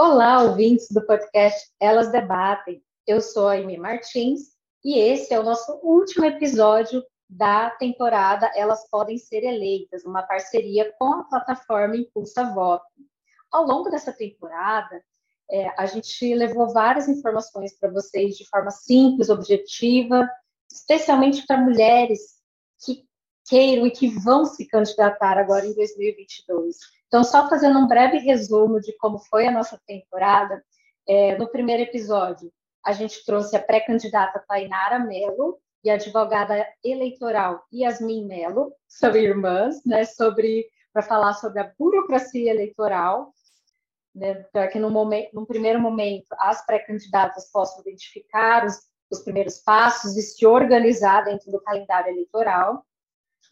Olá, ouvintes do podcast Elas Debatem. Eu sou a Amy Martins e esse é o nosso último episódio da temporada Elas Podem Ser Eleitas, uma parceria com a plataforma Impulsa Voto. Ao longo dessa temporada, é, a gente levou várias informações para vocês de forma simples, objetiva, especialmente para mulheres que queiram e que vão se candidatar agora em 2022. Então, só fazendo um breve resumo de como foi a nossa temporada, é, no primeiro episódio, a gente trouxe a pré-candidata Tainara Mello e a advogada eleitoral Yasmin Mello, são irmãs, né, sobre para falar sobre a burocracia eleitoral, né, para que no momento, num primeiro momento as pré-candidatas possam identificar os, os primeiros passos e se organizar dentro do calendário eleitoral.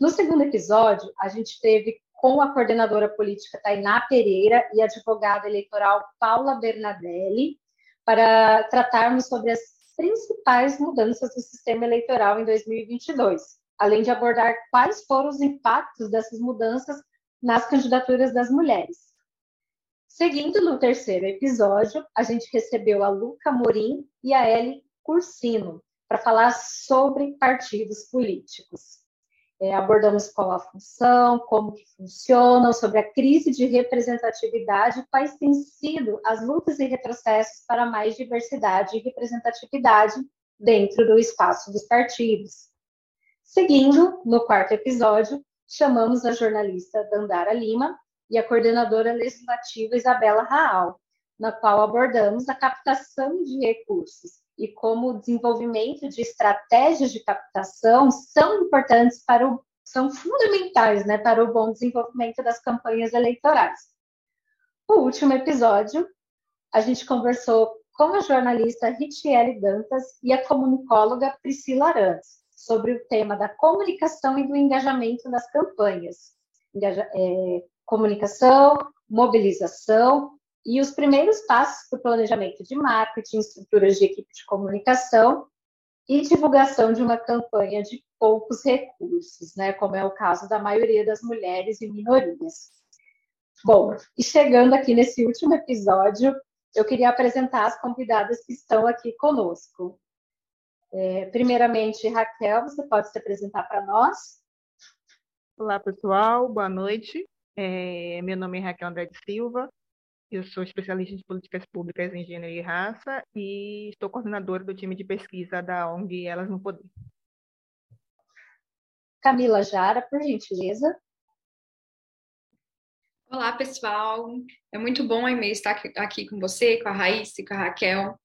No segundo episódio, a gente teve com a coordenadora política Tainá Pereira e advogada eleitoral Paula Bernadelli, para tratarmos sobre as principais mudanças do sistema eleitoral em 2022, além de abordar quais foram os impactos dessas mudanças nas candidaturas das mulheres. Seguindo no terceiro episódio, a gente recebeu a Luca Morim e a Ellie Cursino para falar sobre partidos políticos. É, abordamos qual a função, como que funcionam, sobre a crise de representatividade, quais têm sido as lutas e retrocessos para mais diversidade e representatividade dentro do espaço dos partidos. Seguindo, no quarto episódio, chamamos a jornalista Dandara Lima e a coordenadora legislativa Isabela Raal, na qual abordamos a captação de recursos e como o desenvolvimento de estratégias de captação são importantes para o são fundamentais né, para o bom desenvolvimento das campanhas eleitorais. No último episódio, a gente conversou com a jornalista Richelle Dantas e a comunicóloga Priscila Arantes sobre o tema da comunicação e do engajamento nas campanhas. Engaja, é, comunicação, mobilização e os primeiros passos para o planejamento de marketing, estruturas de equipe de comunicação e divulgação de uma campanha de poucos recursos, né, como é o caso da maioria das mulheres e minorias. Bom, e chegando aqui nesse último episódio, eu queria apresentar as convidadas que estão aqui conosco. É, primeiramente, Raquel, você pode se apresentar para nós? Olá, pessoal, boa noite. É, meu nome é Raquel André de Silva, eu sou especialista de políticas públicas em gênero e raça e estou coordenadora do time de pesquisa da ONG Elas no Poder. Camila Jara, por gentileza. Olá, pessoal. É muito bom, Aimee, estar aqui com você, com a Raíssa e com a Raquel.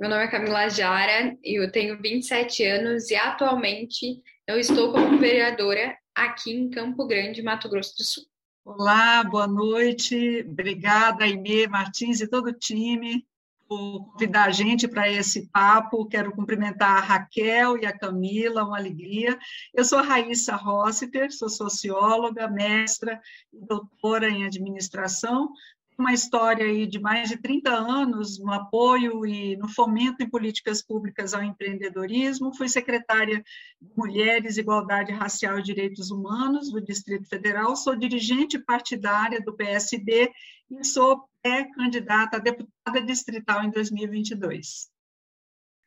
Meu nome é Camila Jara, eu tenho 27 anos e atualmente eu estou como vereadora aqui em Campo Grande, Mato Grosso do Sul. Olá, boa noite. Obrigada, Aimee Martins e todo o time por convidar a gente para esse papo. Quero cumprimentar a Raquel e a Camila, uma alegria. Eu sou a Raíssa Rossiter, sou socióloga, mestra e doutora em administração uma história aí de mais de 30 anos no apoio e no fomento em políticas públicas ao empreendedorismo. Fui secretária de Mulheres, Igualdade Racial e Direitos Humanos do Distrito Federal. Sou dirigente partidária do PSD e sou pré-candidata a deputada distrital em 2022.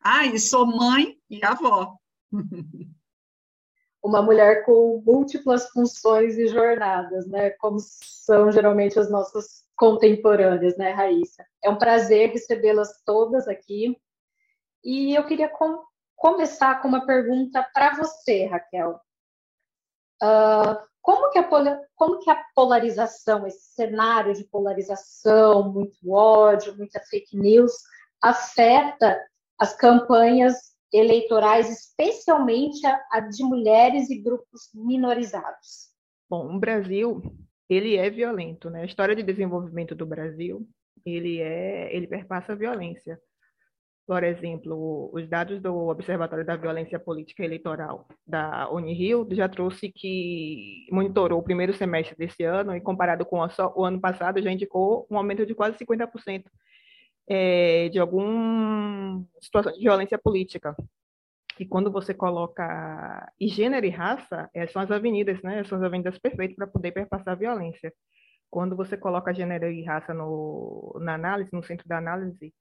Ah, e sou mãe e avó. Uma mulher com múltiplas funções e jornadas, né? Como são geralmente as nossas contemporâneas, né, Raíssa? É um prazer recebê-las todas aqui. E eu queria com, começar com uma pergunta para você, Raquel. Uh, como, que a, como que a polarização, esse cenário de polarização, muito ódio, muita fake news, afeta as campanhas eleitorais, especialmente a, a de mulheres e grupos minorizados? Bom, o Brasil ele é violento, né? A história de desenvolvimento do Brasil, ele é, ele perpassa a violência. Por exemplo, os dados do Observatório da Violência Política Eleitoral da Unirio já trouxe que monitorou o primeiro semestre desse ano e comparado com o ano passado já indicou um aumento de quase 50% é, de alguma situação de violência política que quando você coloca e gênero e raça, é, são as avenidas, né? São as avenidas perfeitas para poder perpassar a violência. quando você coloca gênero e raça no, na análise, no centro da análise,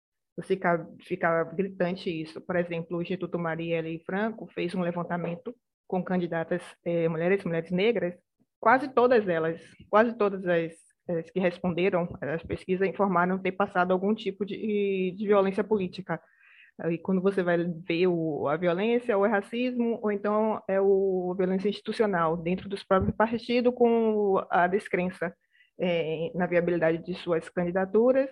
fica, fica gritante isso. Por exemplo, o Instituto Marielle Franco fez um levantamento com candidatas eh, mulheres, mulheres negras, quase todas elas, quase todas as, as, que responderam as pesquisas informaram ter passado algum tipo de, de violência política. E quando você vai ver o, a violência, ou é racismo, ou então é o, a violência institucional dentro dos próprios partidos com a descrença é, na viabilidade de suas candidaturas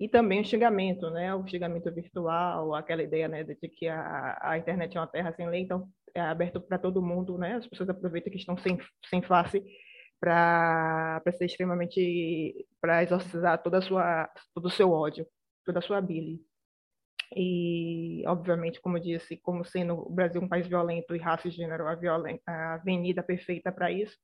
e também o xingamento, né? O xingamento virtual, aquela ideia, né, de que a, a internet é uma terra sem lei, então é aberto para todo mundo, né? As pessoas aproveitam que estão sem, sem face para ser extremamente para exorcizar toda a sua todo o seu ódio, toda a sua bile. E, obviamente, como eu disse, como sendo o Brasil um país violento e raça e gênero a, a avenida perfeita para isso,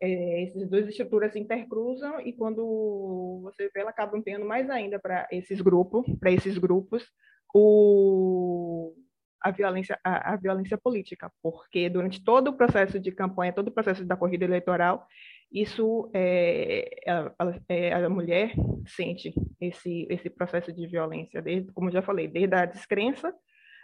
é, essas duas estruturas se intercruzam e quando você vê, ela acaba empenhando mais ainda para esses grupos, para esses grupos, o, a violência, a, a, violência política, porque durante todo o processo de campanha, todo o processo da corrida eleitoral, isso é, a, é, a, mulher sente esse esse processo de violência, desde, como já falei, desde a descrença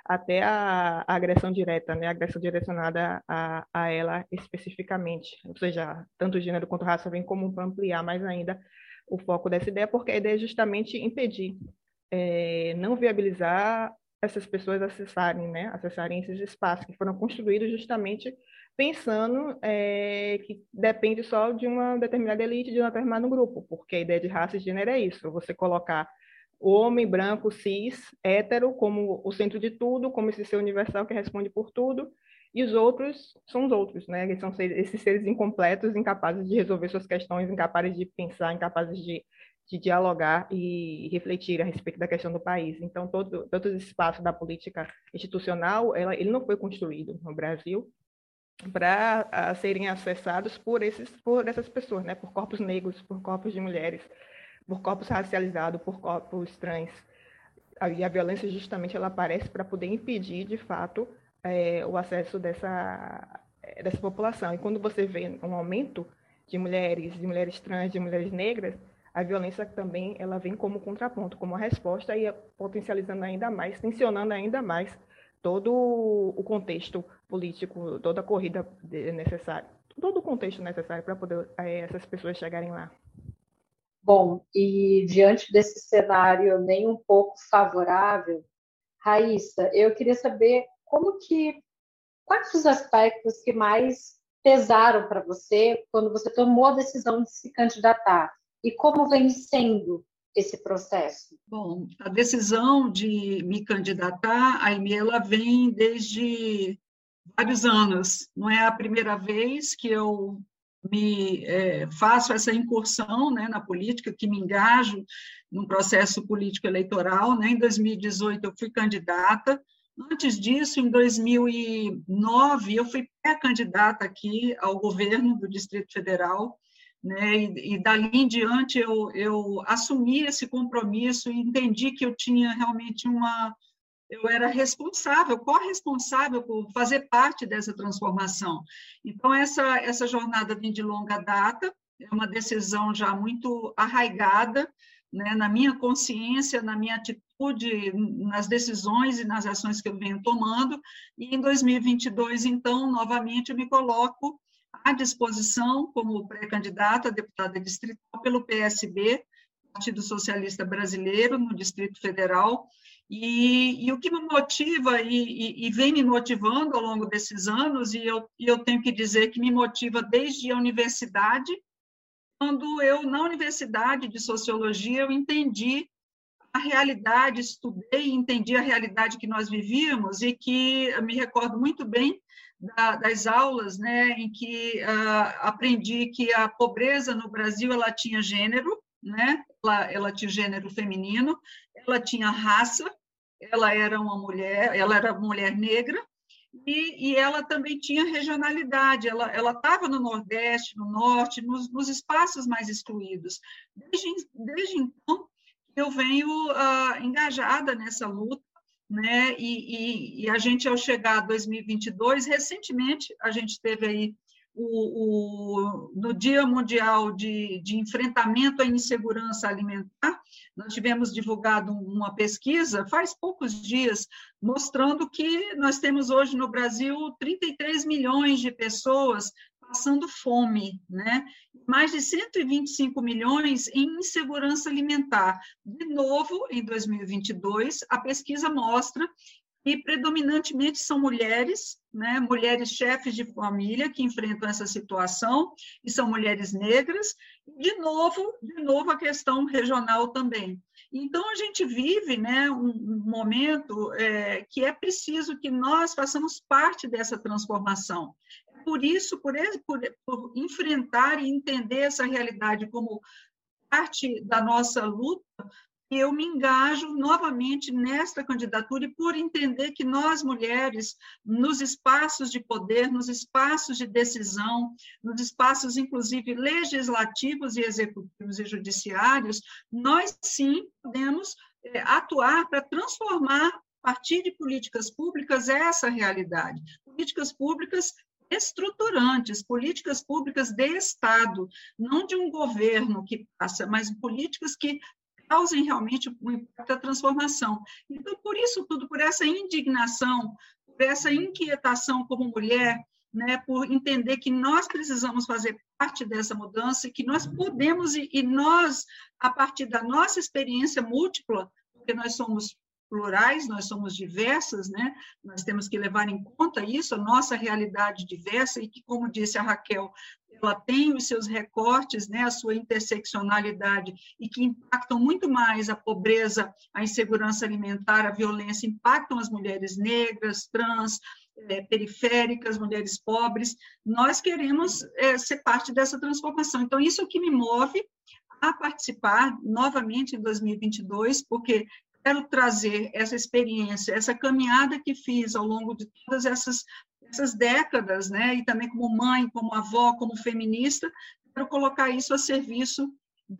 até a, a, agressão direta, né, a agressão direcionada a, a ela especificamente, ou seja, tanto gênero quanto raça vem comum para ampliar mais ainda o foco dessa ideia, porque a ideia é justamente impedir, é, não viabilizar essas pessoas acessarem, né, acessarem esses espaços que foram construídos justamente pensando é, que depende só de uma determinada elite, de um determinado grupo, porque a ideia de raça e gênero é isso, você colocar o homem branco, cis, hétero, como o centro de tudo, como esse ser universal que responde por tudo, e os outros são os outros, né? Eles são esses seres incompletos, incapazes de resolver suas questões, incapazes de pensar, incapazes de, de dialogar e refletir a respeito da questão do país. Então, todo, todo esse espaço da política institucional, ela, ele não foi construído no Brasil para serem acessados por, esses, por essas pessoas, né? Por corpos negros, por corpos de mulheres, por corpos racializados, por corpos trans. E a violência justamente ela aparece para poder impedir, de fato, é, o acesso dessa, dessa população. E quando você vê um aumento de mulheres, de mulheres trans, de mulheres negras, a violência também ela vem como contraponto, como resposta e potencializando ainda mais, tensionando ainda mais todo o contexto político, toda a corrida necessária, todo o contexto necessário para poder é, essas pessoas chegarem lá. Bom, e diante desse cenário nem um pouco favorável, Raíssa, eu queria saber como que, quais os aspectos que mais pesaram para você quando você tomou a decisão de se candidatar e como vem sendo esse processo? Bom, a decisão de me candidatar, a ela vem desde vários anos. Não é a primeira vez que eu me é, faço essa incursão né, na política, que me engajo num processo político eleitoral. Né? Em 2018 eu fui candidata. Antes disso, em 2009, eu fui pré-candidata aqui ao governo do Distrito Federal. Né? E, e dali em diante eu, eu assumi esse compromisso e entendi que eu tinha realmente uma eu era responsável, corresponsável por fazer parte dessa transformação. Então, essa, essa jornada vem de longa data, é uma decisão já muito arraigada né, na minha consciência, na minha atitude, nas decisões e nas ações que eu venho tomando. E em 2022, então, novamente, eu me coloco à disposição como pré-candidata a deputada distrital pelo PSB, Partido Socialista Brasileiro, no Distrito Federal, e, e, o que me motiva e, e, e, vem me motivando ao longo desses anos, e eu, eu tenho que dizer que me motiva desde a universidade, quando eu, na universidade de sociologia, eu entendi a realidade, estudei e entendi a realidade que nós vivíamos, e que me recordo muito bem da, das aulas, né, em que uh, aprendi que a pobreza no Brasil ela tinha gênero, né? Ela, ela tinha gênero feminino, ela tinha raça, ela era uma mulher, ela era mulher negra, e, e ela também tinha regionalidade, ela estava no Nordeste, no Norte, nos, nos espaços mais excluídos. Desde, desde então, eu venho uh, engajada nessa luta, né? E, e, e, a gente, ao chegar a 2022, recentemente, a gente teve aí o, o, no Dia Mundial de, de Enfrentamento à Insegurança Alimentar, nós tivemos divulgado uma pesquisa faz poucos dias, mostrando que nós temos hoje no Brasil 33 milhões de pessoas passando fome, né? mais de 125 milhões em insegurança alimentar. De novo, em 2022, a pesquisa mostra que predominantemente são mulheres, né, mulheres chefes de família que enfrentam essa situação, e são mulheres negras, de novo, de novo a questão regional também. Então, a gente vive né, um, um momento é, que é preciso que nós façamos parte dessa transformação. Por isso, por, por, por enfrentar e entender essa realidade como parte da nossa luta, eu me engajo novamente nesta candidatura e por entender que nós, mulheres, nos espaços de poder, nos espaços de decisão, nos espaços, inclusive, legislativos e executivos e judiciários, nós sim podemos é, atuar para transformar, a partir de políticas públicas, essa realidade. Políticas públicas estruturantes, políticas públicas de Estado, não de um governo que passa, mas políticas que causem realmente um impacto da transformação. Então, por isso tudo, por essa indignação, por essa inquietação como mulher, né, por entender que nós precisamos fazer parte dessa mudança e que nós podemos, e, e nós, a partir da nossa experiência múltipla, porque nós somos plurais, nós somos diversas, né? Nós temos que levar em conta isso, a nossa realidade diversa e que, como disse a Raquel, ela tem os seus recortes, né, a sua interseccionalidade e que impactam muito mais a pobreza, a insegurança alimentar, a violência, impactam as mulheres negras, trans, é, periféricas, mulheres pobres. Nós queremos é, ser parte dessa transformação. Então, isso é o que me move a participar novamente em 2022, porque quero trazer essa experiência, essa caminhada que fiz ao longo de todas essas, essas décadas, né, e também como mãe, como avó, como feminista, quero colocar isso a serviço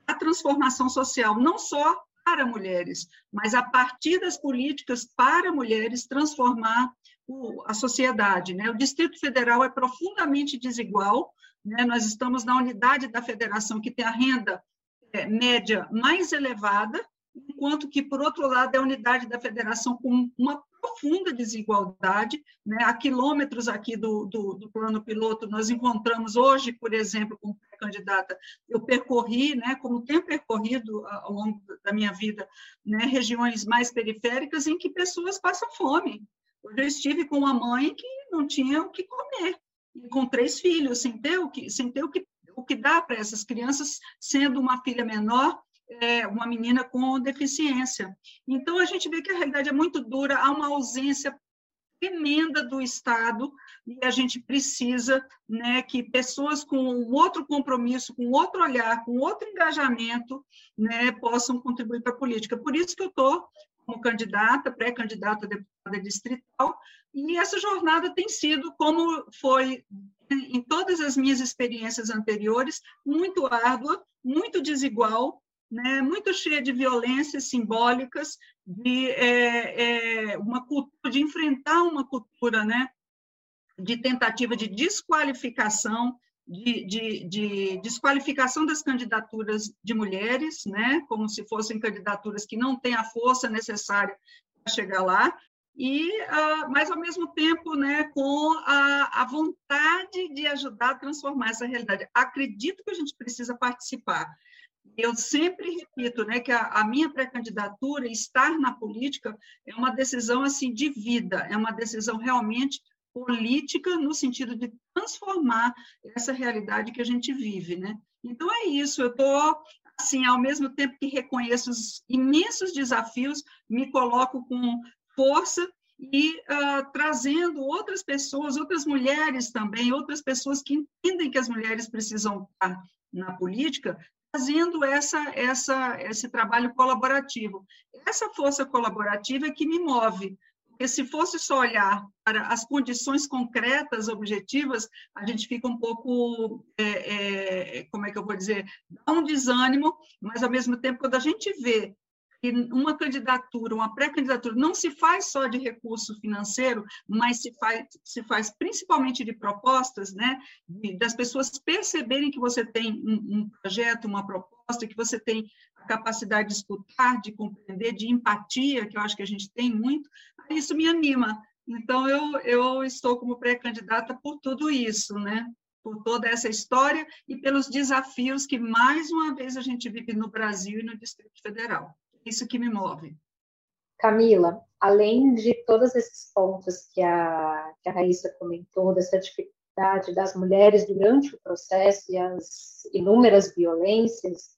da transformação social, não só para mulheres, mas a partir das políticas para mulheres transformar o, a sociedade. Né? O Distrito Federal é profundamente desigual, né? nós estamos na unidade da federação que tem a renda é, média mais elevada, enquanto que, por outro lado, é a unidade da federação com uma profunda desigualdade. Né? A quilômetros aqui do, do, do plano piloto, nós encontramos hoje, por exemplo, como candidata, eu percorri, né, como tenho percorrido ao longo da minha vida, né, regiões mais periféricas em que pessoas passam fome. Eu estive com uma mãe que não tinha o que comer, com três filhos, sem ter o que, sem ter o que, o que dar para essas crianças, sendo uma filha menor é, uma menina com deficiência. Então, a gente vê que a realidade é muito dura, há uma ausência tremenda do Estado e a gente precisa né, que pessoas com outro compromisso, com outro olhar, com outro engajamento, né, possam contribuir para a política. Por isso que eu estou como candidata, pré-candidata a deputada distrital, e essa jornada tem sido, como foi em todas as minhas experiências anteriores, muito árdua, muito desigual, né, muito cheia de violências simbólicas, de é, é, uma cultura, de enfrentar uma cultura né, de tentativa de desqualificação, de, de, de, desqualificação das candidaturas de mulheres, né, como se fossem candidaturas que não têm a força necessária para chegar lá, e, uh, mas ao mesmo tempo, né, com a, a vontade de ajudar a transformar essa realidade. Acredito que a gente precisa participar eu sempre repito, né, que a, a minha pré-candidatura, estar na política, é uma decisão assim de vida, é uma decisão realmente política no sentido de transformar essa realidade que a gente vive, né? Então é isso. Eu estou assim, ao mesmo tempo que reconheço os imensos desafios, me coloco com força e uh, trazendo outras pessoas, outras mulheres também, outras pessoas que entendem que as mulheres precisam estar na política, fazendo essa, essa, esse trabalho colaborativo. Essa força colaborativa é que me move, porque se fosse só olhar para as condições concretas, objetivas, a gente fica um pouco, é, é, como é que eu vou dizer, dá um desânimo, mas ao mesmo tempo, quando a gente vê que uma candidatura, uma pré-candidatura, não se faz só de recurso financeiro, mas se faz, se faz principalmente de propostas, né? das pessoas perceberem que você tem um, um projeto, uma proposta, que você tem a capacidade de escutar, de compreender, de empatia, que eu acho que a gente tem muito, isso me anima. Então, eu, eu estou como pré-candidata por tudo isso, né? por toda essa história e pelos desafios que, mais uma vez, a gente vive no Brasil e no Distrito Federal. Isso que me move. Camila, além de todos esses pontos que a, que a Raíssa comentou, dessa dificuldade das mulheres durante o processo e as inúmeras violências,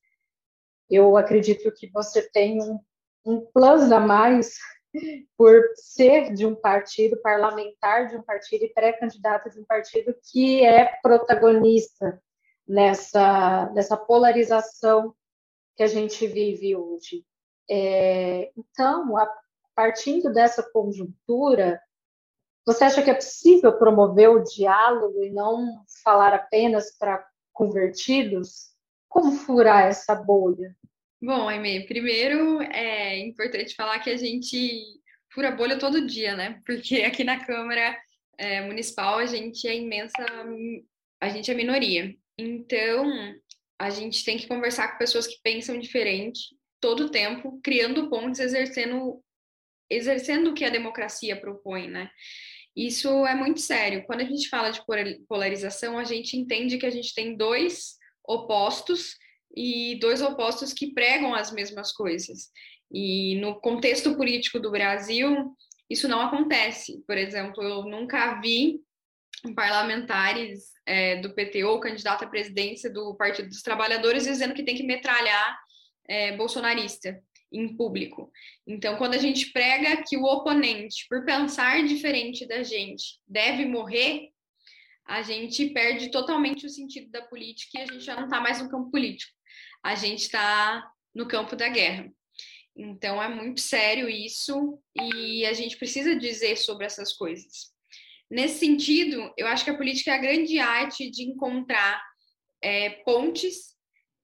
eu acredito que você tem um, um plus a mais por ser de um partido parlamentar, de um partido e pré-candidato de um partido que é protagonista nessa, nessa polarização que a gente vive hoje. É, então, a, partindo dessa conjuntura, você acha que é possível promover o diálogo e não falar apenas para convertidos? Como furar essa bolha? Bom, Aimee, primeiro é importante falar que a gente fura bolha todo dia, né? Porque aqui na Câmara é, Municipal a gente é imensa, a gente é minoria. Então, a gente tem que conversar com pessoas que pensam diferente todo o tempo, criando pontes, exercendo, exercendo o que a democracia propõe, né? Isso é muito sério. Quando a gente fala de polarização, a gente entende que a gente tem dois opostos e dois opostos que pregam as mesmas coisas. E no contexto político do Brasil, isso não acontece. Por exemplo, eu nunca vi parlamentares é, do PT ou candidato à presidência do Partido dos Trabalhadores dizendo que tem que metralhar é, bolsonarista em público. Então, quando a gente prega que o oponente, por pensar diferente da gente, deve morrer, a gente perde totalmente o sentido da política e a gente já não está mais no campo político a gente está no campo da guerra. Então é muito sério isso e a gente precisa dizer sobre essas coisas. Nesse sentido, eu acho que a política é a grande arte de encontrar é, pontes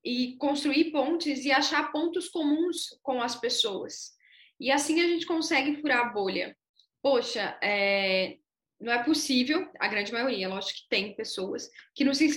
e construir pontes e achar pontos comuns com as pessoas. E assim a gente consegue furar a bolha. Poxa, é, não é possível, a grande maioria, lógico que tem pessoas, que não se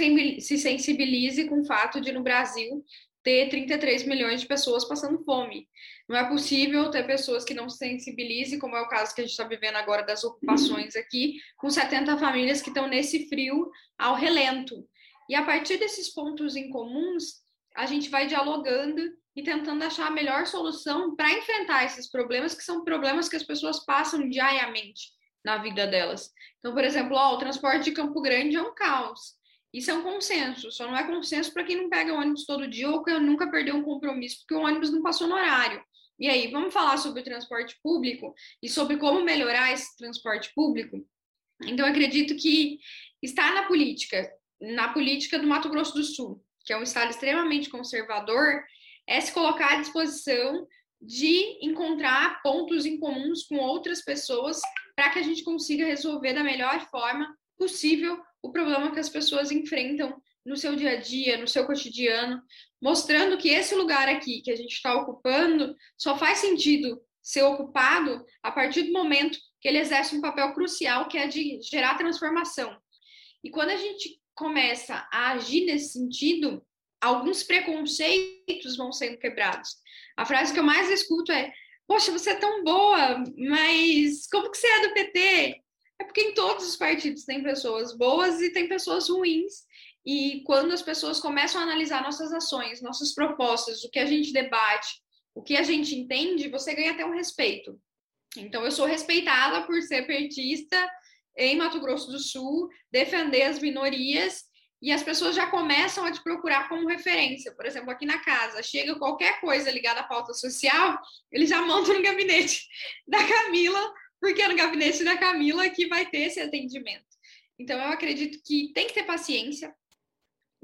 sensibilize com o fato de no Brasil ter 33 milhões de pessoas passando fome. Não é possível ter pessoas que não se sensibilizem, como é o caso que a gente está vivendo agora das ocupações aqui, com 70 famílias que estão nesse frio ao relento. E a partir desses pontos em comuns, a gente vai dialogando e tentando achar a melhor solução para enfrentar esses problemas, que são problemas que as pessoas passam diariamente na vida delas. Então, por exemplo, ó, o transporte de Campo Grande é um caos. Isso é um consenso, só não é consenso para quem não pega ônibus todo dia ou que nunca perdeu um compromisso porque o ônibus não passou no horário. E aí, vamos falar sobre o transporte público e sobre como melhorar esse transporte público? Então, acredito que estar na política, na política do Mato Grosso do Sul, que é um estado extremamente conservador, é se colocar à disposição de encontrar pontos em comuns com outras pessoas para que a gente consiga resolver da melhor forma possível o problema que as pessoas enfrentam no seu dia a dia, no seu cotidiano, mostrando que esse lugar aqui que a gente está ocupando só faz sentido ser ocupado a partir do momento que ele exerce um papel crucial que é de gerar transformação. E quando a gente começa a agir nesse sentido, alguns preconceitos vão sendo quebrados. A frase que eu mais escuto é: Poxa, você é tão boa, mas como que você é do PT? É porque em todos os partidos tem pessoas boas e tem pessoas ruins. E quando as pessoas começam a analisar nossas ações, nossas propostas, o que a gente debate, o que a gente entende, você ganha até um respeito. Então, eu sou respeitada por ser petista em Mato Grosso do Sul, defender as minorias, e as pessoas já começam a te procurar como referência. Por exemplo, aqui na casa, chega qualquer coisa ligada à pauta social, eles já montam no gabinete da Camila porque é no gabinete da Camila que vai ter esse atendimento. Então, eu acredito que tem que ter paciência,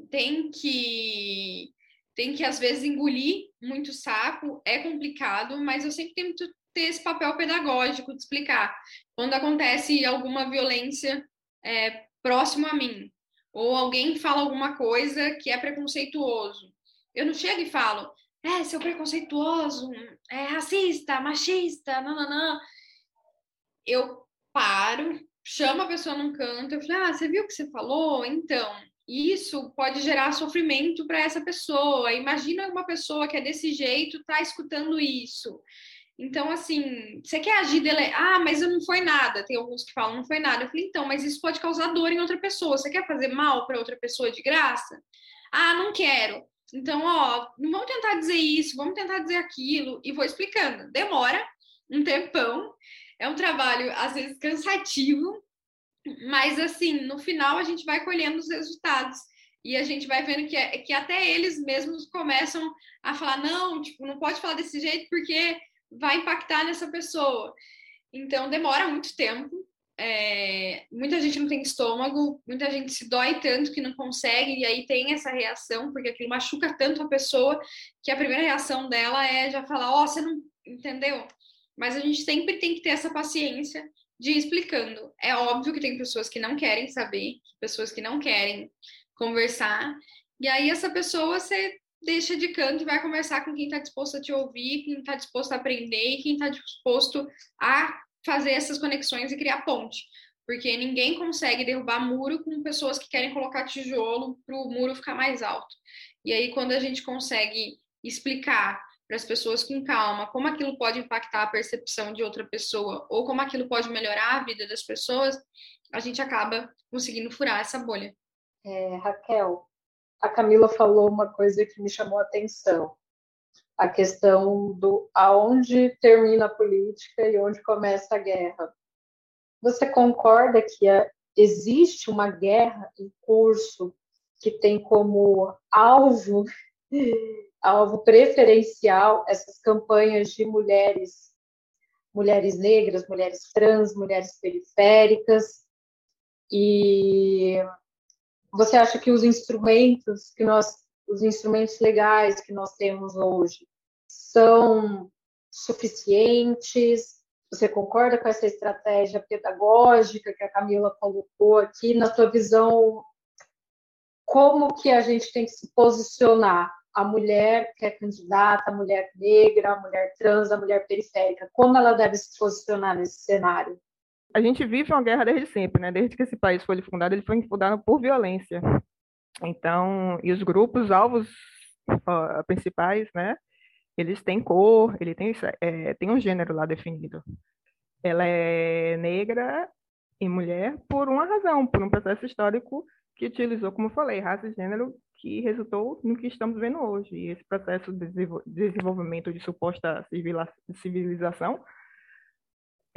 tem que, tem que às vezes, engolir muito sapo, é complicado, mas eu sempre tento ter esse papel pedagógico de explicar. Quando acontece alguma violência é, próximo a mim, ou alguém fala alguma coisa que é preconceituoso, eu não chego e falo, é, seu preconceituoso, é racista, machista, não. Eu paro, chamo a pessoa num canto, eu falo, ah, você viu o que você falou? Então, isso pode gerar sofrimento para essa pessoa. Imagina uma pessoa que é desse jeito tá escutando isso. Então, assim, você quer agir dele... Ah, mas não foi nada. Tem alguns que falam, não foi nada. Eu falei, então, mas isso pode causar dor em outra pessoa. Você quer fazer mal para outra pessoa de graça? Ah, não quero. Então, ó, não vamos tentar dizer isso, vamos tentar dizer aquilo. E vou explicando. Demora um tempão. É um trabalho, às vezes, cansativo. Mas, assim, no final, a gente vai colhendo os resultados e a gente vai vendo que, é, que até eles mesmos começam a falar, não, tipo, não pode falar desse jeito porque vai impactar nessa pessoa. Então, demora muito tempo. É, muita gente não tem estômago, muita gente se dói tanto que não consegue, e aí tem essa reação, porque aquilo machuca tanto a pessoa que a primeira reação dela é já falar: Ó, oh, você não entendeu? Mas a gente sempre tem que ter essa paciência de ir explicando. É óbvio que tem pessoas que não querem saber, pessoas que não querem conversar, e aí essa pessoa você deixa de canto e vai conversar com quem está disposto a te ouvir, quem está disposto a aprender e quem está disposto a fazer essas conexões e criar ponte. Porque ninguém consegue derrubar muro com pessoas que querem colocar tijolo para o muro ficar mais alto. E aí, quando a gente consegue explicar para as pessoas com calma como aquilo pode impactar a percepção de outra pessoa ou como aquilo pode melhorar a vida das pessoas, a gente acaba conseguindo furar essa bolha. É, Raquel, a Camila falou uma coisa que me chamou a atenção. A questão do aonde termina a política e onde começa a guerra. Você concorda que existe uma guerra em curso que tem como alvo alvo preferencial essas campanhas de mulheres mulheres negras, mulheres trans, mulheres periféricas e você acha que os instrumentos que nós, os instrumentos legais que nós temos hoje são suficientes? Você concorda com essa estratégia pedagógica que a Camila colocou aqui? Na sua visão, como que a gente tem que se posicionar? A mulher que é candidata, a mulher negra, a mulher trans, a mulher periférica, como ela deve se posicionar nesse cenário? A gente vive uma guerra desde sempre, né? Desde que esse país foi fundado, ele foi fundado por violência. Então, e os grupos alvos uh, principais, né? Eles têm cor, ele tem é, tem um gênero lá definido. Ela é negra e mulher por uma razão, por um processo histórico que utilizou, como eu falei, raça e gênero que resultou no que estamos vendo hoje. E esse processo de desenvolvimento de suposta civilização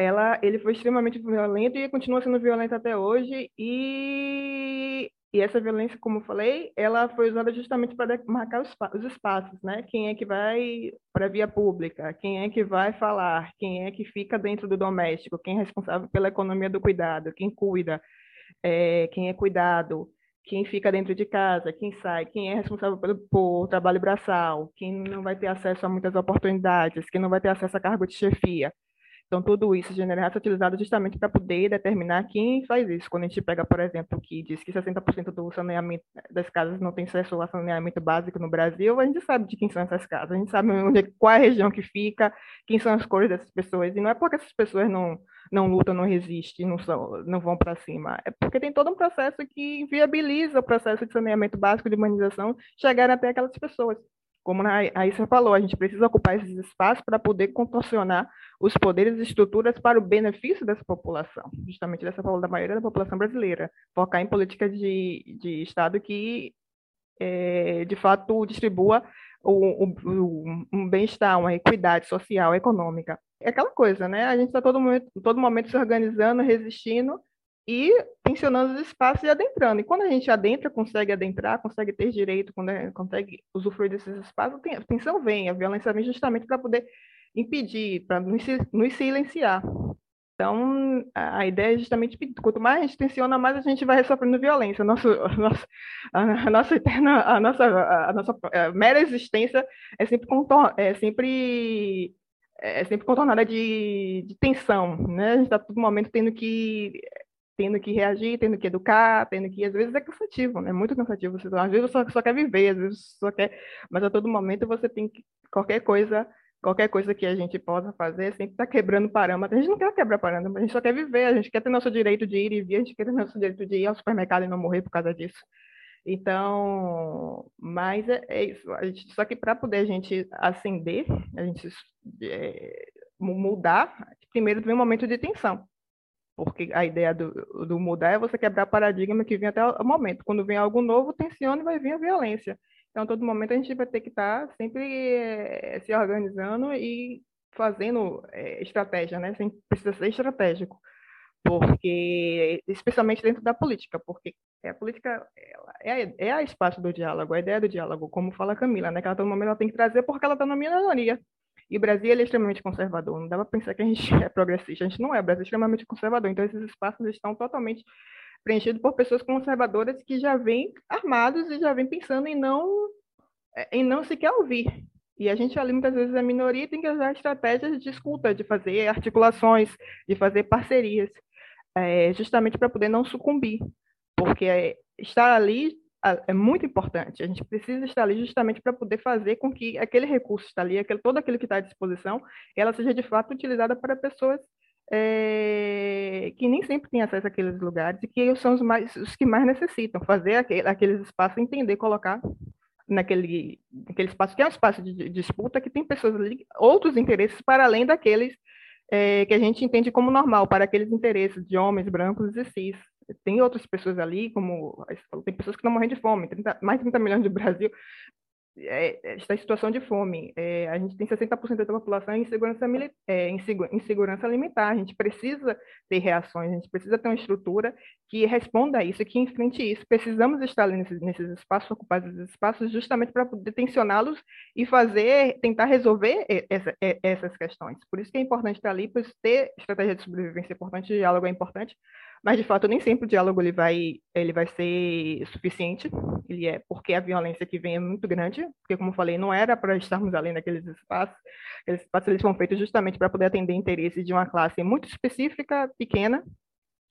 ela, ele foi extremamente violento e continua sendo violento até hoje. E, e essa violência, como eu falei, ela foi usada justamente para marcar os, os espaços, né? Quem é que vai para a via pública? Quem é que vai falar? Quem é que fica dentro do doméstico? Quem é responsável pela economia do cuidado? Quem cuida? É, quem é cuidado? Quem fica dentro de casa? Quem sai? Quem é responsável pelo por trabalho braçal? Quem não vai ter acesso a muitas oportunidades? Quem não vai ter acesso a cargo de chefia? Então, tudo isso, gênero é utilizado justamente para poder determinar quem faz isso. Quando a gente pega, por exemplo, que diz que 60% do saneamento das casas não tem acesso ao saneamento básico no Brasil, a gente sabe de quem são essas casas, a gente sabe onde, qual é a região que fica, quem são as cores dessas pessoas. E não é porque essas pessoas não, não lutam, não resistem, não, são, não vão para cima. É porque tem todo um processo que viabiliza o processo de saneamento básico, de humanização, chegar até aquelas pessoas como a Issa falou, a gente precisa ocupar esses espaços para poder contorcionar os poderes e estruturas para o benefício dessa população, justamente dessa da maioria da população brasileira, focar em políticas de, de Estado que, é, de fato, distribua o, o, um bem-estar, uma equidade social, econômica. É aquela coisa, né? A gente está todo momento, todo momento se organizando, resistindo, e tensionando os espaços e adentrando. E quando a gente adentra, consegue adentrar, consegue ter direito, consegue usufruir desses espaços, a tensão vem, a violência vem justamente para poder impedir, para nos silenciar. Então, a ideia é justamente, quanto mais a gente tensiona, mais a gente vai sofrendo violência. Nosso, a, nossa, a, nossa eterna, a nossa, a nossa a mera existência é sempre, é sempre, é sempre contornada de, de tensão. Né? A gente está todo momento tendo que tendo que reagir, tendo que educar, tendo que, às vezes é cansativo, né? Muito cansativo. Às vezes você só, só quer viver, às vezes só quer, mas a todo momento você tem que, qualquer coisa, qualquer coisa que a gente possa fazer, sempre está quebrando parâmetros. A gente não quer quebrar parâmetros, a gente só quer viver, a gente quer ter nosso direito de ir e vir, a gente quer ter nosso direito de ir ao supermercado e não morrer por causa disso. Então, mas é, é isso. Gente, só que para poder a gente ascender, a gente é, mudar, primeiro vem um momento de tensão. Porque a ideia do, do mudar é você quebrar paradigma que vem até o momento. Quando vem algo novo, tensiona e vai vir a violência. Então, a todo momento a gente vai ter que estar tá sempre é, se organizando e fazendo é, estratégia, né? Sempre precisa ser estratégico porque especialmente dentro da política, porque a política é, é a espaço do diálogo, a ideia do diálogo, como fala a Camila, né? Que ela todo momento ela tem que trazer porque ela está na minoria. E o Brasil é extremamente conservador. Não dá para pensar que a gente é progressista. A gente não é. O Brasil é extremamente conservador. Então, esses espaços estão totalmente preenchidos por pessoas conservadoras que já vêm armados e já vêm pensando em não, em não sequer ouvir. E a gente ali, muitas vezes, a minoria tem que usar estratégias de escuta, de fazer articulações, de fazer parcerias, é, justamente para poder não sucumbir. Porque é, estar ali é muito importante. A gente precisa estar ali justamente para poder fazer com que aquele recurso está ali, aquele, todo aquilo que está à disposição, ela seja de fato utilizada para pessoas é, que nem sempre têm acesso àqueles lugares e que são os, mais, os que mais necessitam. Fazer aquele, aqueles espaços, entender, colocar naquele, naquele espaço. Que é um espaço de, de disputa que tem pessoas ali, outros interesses para além daqueles é, que a gente entende como normal, para aqueles interesses de homens brancos e cis tem outras pessoas ali, como tem pessoas que estão morrendo de fome, 30, mais de 30 milhões do Brasil é, está em situação de fome. É, a gente tem 60% da população em segurança, é, alimentar. A gente precisa ter reações, a gente precisa ter uma estrutura que responda a isso, que enfrente isso. Precisamos estar nesses, nesses espaços, ocupar esses espaços, justamente para poder tensioná-los e fazer, tentar resolver essa, essas questões. Por isso que é importante estar ali, por ter estratégia de sobrevivência é importante, diálogo é importante, mas de fato nem sempre o diálogo ele vai ele vai ser suficiente. Ele é porque a violência que vem é muito grande. Porque como falei não era para estarmos além daqueles espaços. Aqueles espaços eles foram feitos justamente para poder atender interesses de uma classe muito específica pequena.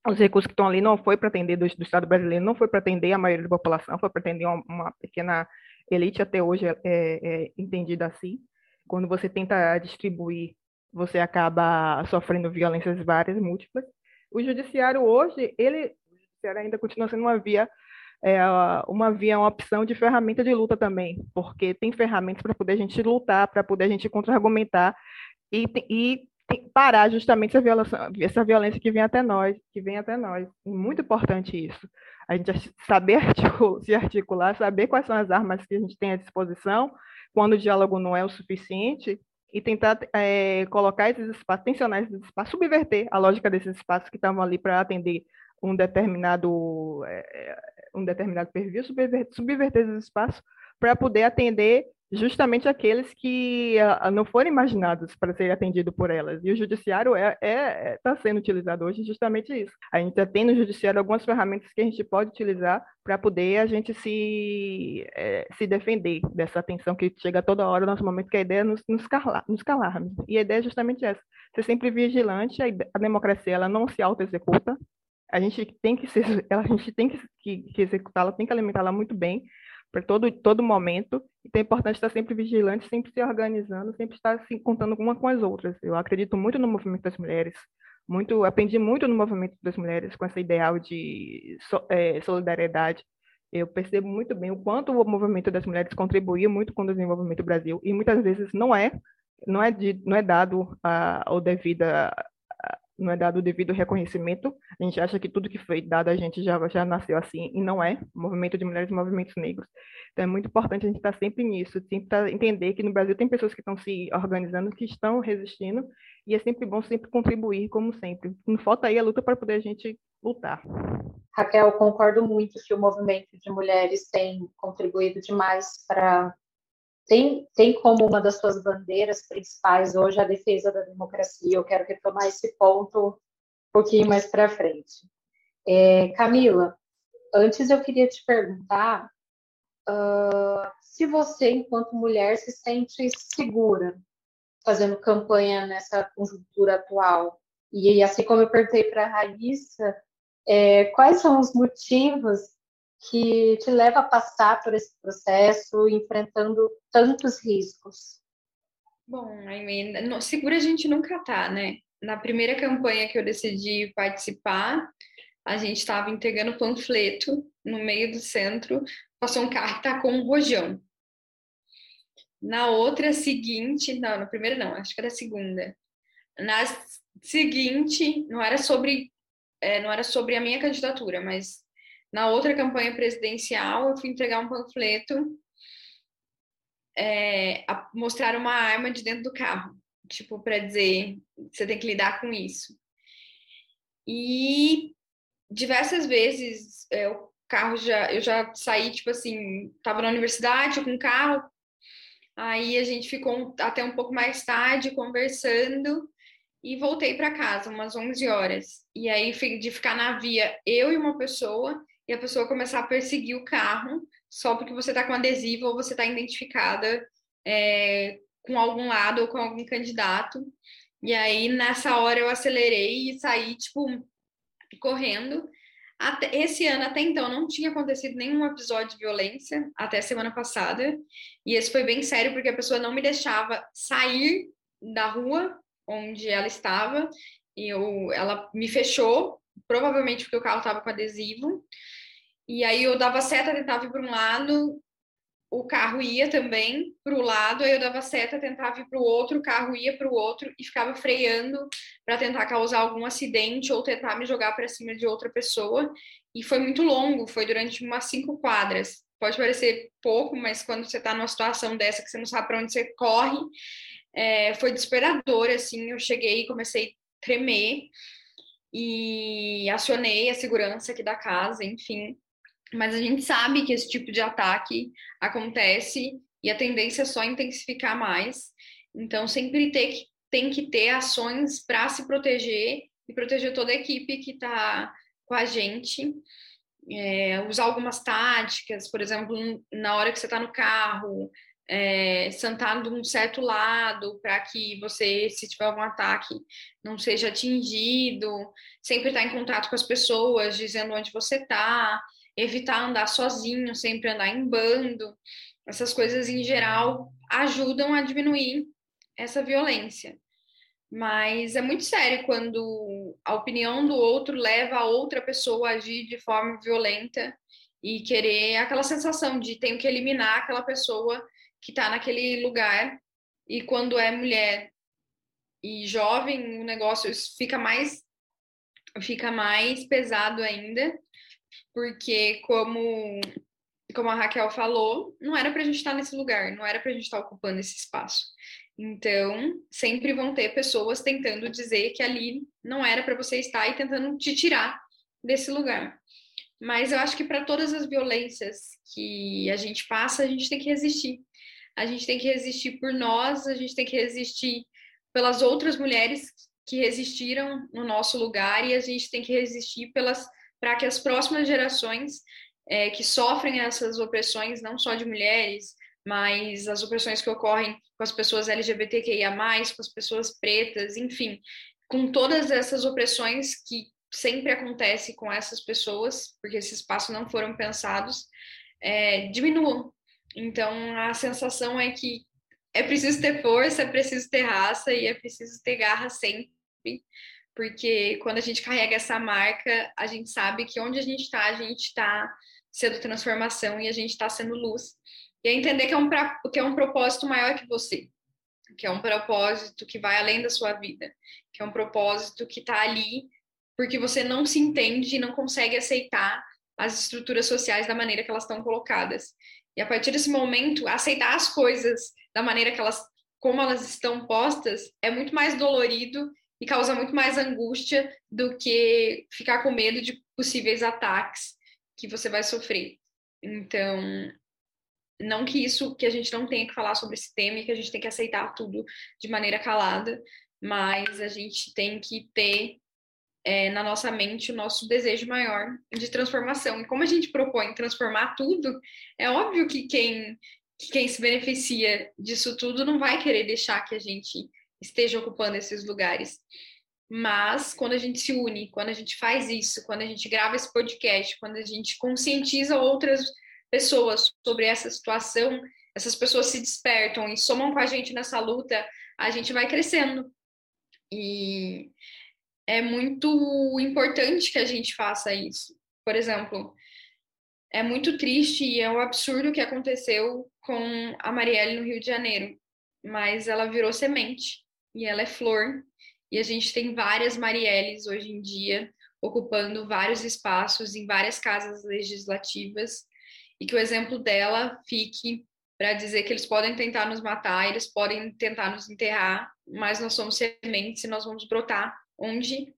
Os recursos que estão ali não foi para atender do, do, Estado brasileiro não foi para atender a maioria da população foi para atender uma, uma, pequena elite até hoje é, é, é entendida assim. Quando você tenta distribuir você acaba sofrendo violências várias múltiplas o judiciário hoje, ele, judiciário ainda continua sendo uma via, é, uma via, uma opção de ferramenta de luta também, porque tem ferramentas para poder a gente lutar, para poder a gente contra-argumentar e, e parar justamente essa violência, essa violência que vem até nós, que vem até nós. Muito importante isso. A gente saber se articular, saber quais são as armas que a gente tem à disposição, quando o diálogo não é o suficiente, e tentar é, colocar esses espaços, tensionar esses espaços, subverter a lógica desses espaços que estavam ali para atender um determinado é, um determinado perfil, subverter, subverter esses espaços para poder atender justamente aqueles que uh, não foram imaginados para ser atendido por elas. E o judiciário está é, é, tá sendo utilizado hoje justamente isso. A gente já tem no judiciário algumas ferramentas que a gente pode utilizar para poder a gente se, é, se defender dessa atenção que chega toda hora, no nosso momento, que a ideia é nos, nos, calar, nos calarmos. E a ideia é justamente essa, ser sempre vigilante, a, a democracia ela não se auto-executa, a gente tem a gente tem que, que, que executá-la, tem que alimentá-la muito bem, para todo, todo momento. Então é importante estar sempre vigilante, sempre se organizando, sempre estar se contando uma com as outras. Eu acredito muito no movimento das mulheres, muito aprendi muito no movimento das mulheres com esse ideal de so, é, solidariedade. Eu percebo muito bem o quanto o movimento das mulheres contribuía muito com o desenvolvimento do Brasil e muitas vezes não é não é, de, não é dado a, a devida não é dado o devido reconhecimento. A gente acha que tudo que foi dado a gente já, já nasceu assim, e não é. O movimento de mulheres e movimentos negros. Então é muito importante a gente estar sempre nisso, sempre tá, entender que no Brasil tem pessoas que estão se organizando, que estão resistindo, e é sempre bom sempre contribuir, como sempre. Não falta aí a luta para poder a gente lutar. Raquel, concordo muito que o movimento de mulheres tem contribuído demais para tem, tem como uma das suas bandeiras principais hoje a defesa da democracia. Eu quero retomar esse ponto um pouquinho mais para frente. É, Camila, antes eu queria te perguntar uh, se você, enquanto mulher, se sente segura fazendo campanha nessa conjuntura atual. E assim como eu perguntei para a Raíssa, é, quais são os motivos que te levam a passar por esse processo, enfrentando tantos riscos? Bom, Aimee, segura a gente nunca tá, né? Na primeira campanha que eu decidi participar, a gente estava entregando panfleto no meio do centro, passou um carro que tacou um rojão. Na outra seguinte, não, na primeira não, acho que era a segunda. Na seguinte, não era sobre, é, não era sobre a minha candidatura, mas na outra campanha presidencial eu fui entregar um panfleto, é, mostrar uma arma de dentro do carro, tipo para dizer você tem que lidar com isso. E diversas vezes é, o carro já, eu já saí tipo assim, tava na universidade com o carro, Aí a gente ficou até um pouco mais tarde conversando e voltei para casa, umas 11 horas. E aí de ficar na via eu e uma pessoa e a pessoa começar a perseguir o carro só porque você está com adesivo ou você está identificada é, com algum lado ou com algum candidato. E aí nessa hora eu acelerei e saí tipo correndo até, esse ano, até então, não tinha acontecido nenhum episódio de violência, até semana passada. E esse foi bem sério, porque a pessoa não me deixava sair da rua onde ela estava. E eu, ela me fechou, provavelmente porque o carro estava com adesivo. E aí eu dava seta, tentava ir para um lado, o carro ia também para o lado, aí eu dava seta, tentava ir para o outro, o carro ia para o outro e ficava freando para tentar causar algum acidente ou tentar me jogar para cima de outra pessoa. E foi muito longo, foi durante umas cinco quadras. Pode parecer pouco, mas quando você está numa situação dessa que você não sabe para onde você corre, é, foi desesperador. Assim, eu cheguei e comecei a tremer e acionei a segurança aqui da casa, enfim, mas a gente sabe que esse tipo de ataque acontece e a tendência é só intensificar mais. Então, sempre ter que, tem que ter ações para se proteger e proteger toda a equipe que está com a gente. É, usar algumas táticas, por exemplo, na hora que você está no carro, é, de um certo lado para que você, se tiver algum ataque, não seja atingido, sempre estar em contato com as pessoas, dizendo onde você está evitar andar sozinho, sempre andar em bando. Essas coisas, em geral, ajudam a diminuir essa violência. Mas é muito sério quando a opinião do outro leva a outra pessoa a agir de forma violenta e querer aquela sensação de tenho que eliminar aquela pessoa que está naquele lugar. E quando é mulher e jovem, o negócio fica mais fica mais pesado ainda, porque como como a Raquel falou, não era para a gente estar nesse lugar, não era para a gente estar ocupando esse espaço. Então, sempre vão ter pessoas tentando dizer que ali não era para você estar e tentando te tirar desse lugar. Mas eu acho que para todas as violências que a gente passa, a gente tem que resistir. A gente tem que resistir por nós, a gente tem que resistir pelas outras mulheres que resistiram no nosso lugar e a gente tem que resistir pelas para que as próximas gerações é, que sofrem essas opressões, não só de mulheres, mas as opressões que ocorrem com as pessoas LGBTQIA, com as pessoas pretas, enfim, com todas essas opressões que sempre acontece com essas pessoas, porque esses espaços não foram pensados, é, diminuam. Então, a sensação é que é preciso ter força, é preciso ter raça e é preciso ter garra sempre porque quando a gente carrega essa marca, a gente sabe que onde a gente está, a gente está sendo transformação e a gente está sendo luz. E é entender que é, um pra, que é um propósito maior que você, que é um propósito que vai além da sua vida, que é um propósito que está ali porque você não se entende e não consegue aceitar as estruturas sociais da maneira que elas estão colocadas. E a partir desse momento, aceitar as coisas da maneira que elas, como elas estão postas, é muito mais dolorido e causa muito mais angústia do que ficar com medo de possíveis ataques que você vai sofrer. Então, não que isso que a gente não tenha que falar sobre esse tema e que a gente tem que aceitar tudo de maneira calada, mas a gente tem que ter é, na nossa mente o nosso desejo maior de transformação. E como a gente propõe transformar tudo, é óbvio que quem, que quem se beneficia disso tudo não vai querer deixar que a gente esteja ocupando esses lugares. Mas quando a gente se une, quando a gente faz isso, quando a gente grava esse podcast, quando a gente conscientiza outras pessoas sobre essa situação, essas pessoas se despertam e somam com a gente nessa luta, a gente vai crescendo. E é muito importante que a gente faça isso. Por exemplo, é muito triste e é um absurdo o que aconteceu com a Marielle no Rio de Janeiro, mas ela virou semente e ela é flor. E a gente tem várias Marielles hoje em dia ocupando vários espaços em várias casas legislativas. E que o exemplo dela fique para dizer que eles podem tentar nos matar, eles podem tentar nos enterrar, mas nós somos sementes e nós vamos brotar onde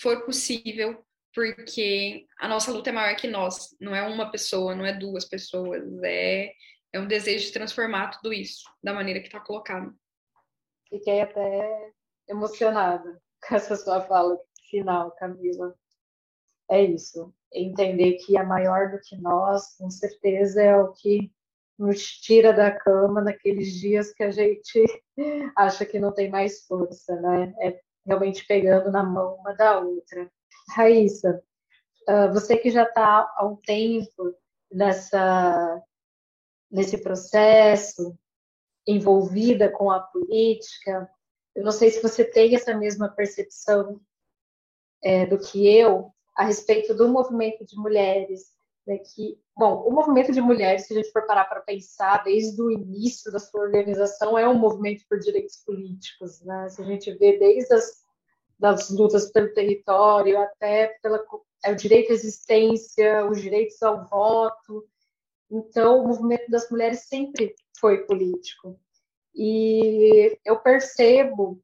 for possível, porque a nossa luta é maior que nós, não é uma pessoa, não é duas pessoas, é, é um desejo de transformar tudo isso da maneira que está colocado. Fiquei até emocionada com essa sua fala final, Camila. É isso. Entender que é maior do que nós, com certeza, é o que nos tira da cama naqueles dias que a gente acha que não tem mais força, né? É realmente pegando na mão uma da outra. Raíssa, ah, você que já está há um tempo nessa, nesse processo, envolvida com a política, eu não sei se você tem essa mesma percepção é, do que eu a respeito do movimento de mulheres. Né, que, bom, o movimento de mulheres, se a gente for parar para pensar, desde o início da sua organização, é um movimento por direitos políticos. Né? Se a gente vê desde as das lutas pelo território até pela, é, o direito à existência, os direitos ao voto. Então, o movimento das mulheres sempre foi político. E eu percebo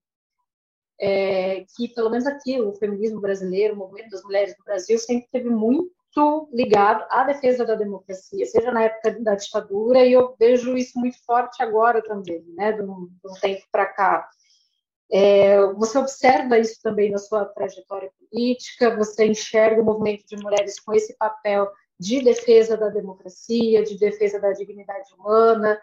é, que, pelo menos aqui, o feminismo brasileiro, o movimento das mulheres no Brasil, sempre teve muito ligado à defesa da democracia, seja na época da ditadura, e eu vejo isso muito forte agora também, né, de um, de um tempo para cá. É, você observa isso também na sua trajetória política, você enxerga o movimento de mulheres com esse papel de defesa da democracia, de defesa da dignidade humana,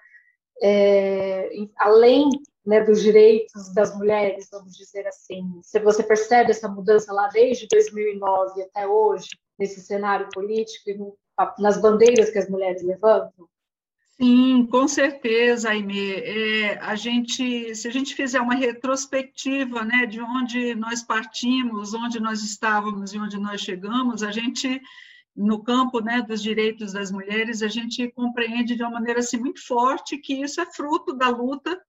é, além né, dos direitos das mulheres, vamos dizer assim. Se você percebe essa mudança lá desde 2009 até hoje, nesse cenário político e no, nas bandeiras que as mulheres levantam? Sim, com certeza, Aimee. É, a gente, se a gente fizer uma retrospectiva né, de onde nós partimos, onde nós estávamos e onde nós chegamos, a gente no campo né, dos direitos das mulheres, a gente compreende de uma maneira assim, muito forte que isso é fruto da luta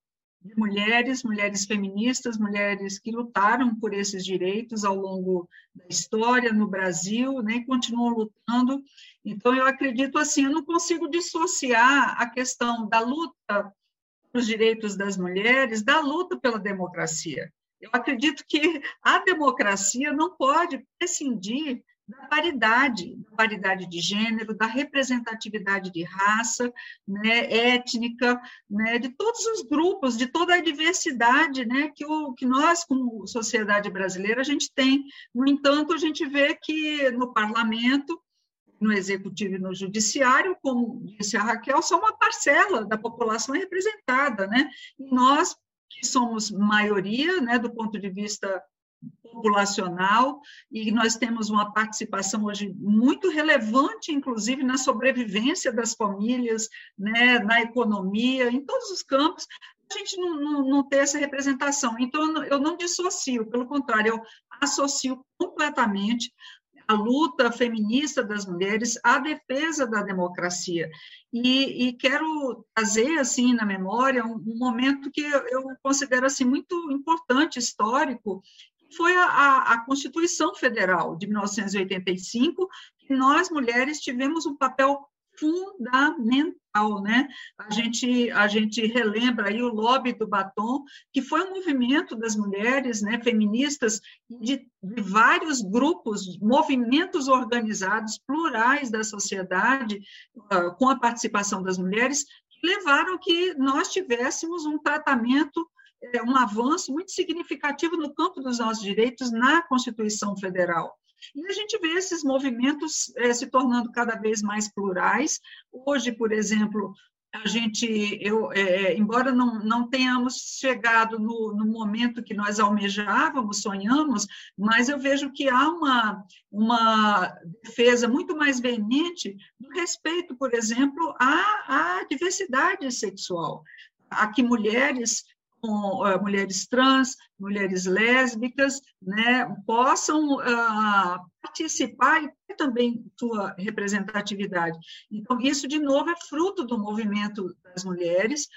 de mulheres, mulheres feministas, mulheres que lutaram por esses direitos ao longo da história no Brasil, né, e continuam lutando. Então, eu acredito assim, eu não consigo dissociar a questão da luta pelos direitos das mulheres da luta pela democracia. Eu acredito que a democracia não pode prescindir da paridade, da paridade de gênero, da representatividade de raça, né, étnica, né, de todos os grupos, de toda a diversidade né, que, o, que nós, como sociedade brasileira, a gente tem. No entanto, a gente vê que no parlamento, no executivo e no judiciário, como disse a Raquel, só uma parcela da população é representada, né? E nós, que somos maioria, né, do ponto de vista populacional e nós temos uma participação hoje muito relevante, inclusive na sobrevivência das famílias, né, na economia, em todos os campos, a gente não, não, não ter essa representação. Então, eu não dissocio, pelo contrário, eu associo completamente a luta feminista das mulheres à defesa da democracia. E, e quero trazer, assim, na memória, um, um momento que eu, eu considero, assim, muito importante, histórico, foi a, a, Constituição Federal de 1985, que nós, mulheres, tivemos um papel fundamental, né? A gente, a gente relembra aí o lobby do batom, que foi um movimento das mulheres, né, feministas, de, de vários grupos, movimentos organizados, plurais da sociedade, uh, com a participação das mulheres, que levaram que nós tivéssemos um tratamento um avanço muito significativo no campo dos nossos direitos na Constituição Federal. E a gente vê esses movimentos é, se tornando cada vez mais plurais. Hoje, por exemplo, a gente, eu, é, embora não, não tenhamos chegado no, no, momento que nós almejávamos, sonhamos, mas eu vejo que há uma, uma defesa muito mais veemente do respeito, por exemplo, à, à diversidade sexual, a que mulheres com uh, mulheres trans, mulheres lésbicas, né, possam uh, participar e ter também sua representatividade. Então, isso, de novo, é fruto do movimento das mulheres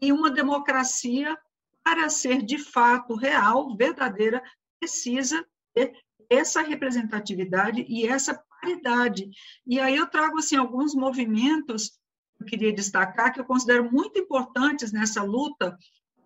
e uma democracia, para ser de fato real, verdadeira, precisa ter essa representatividade e essa paridade. E aí eu trago assim alguns movimentos que eu queria destacar que eu considero muito importantes nessa luta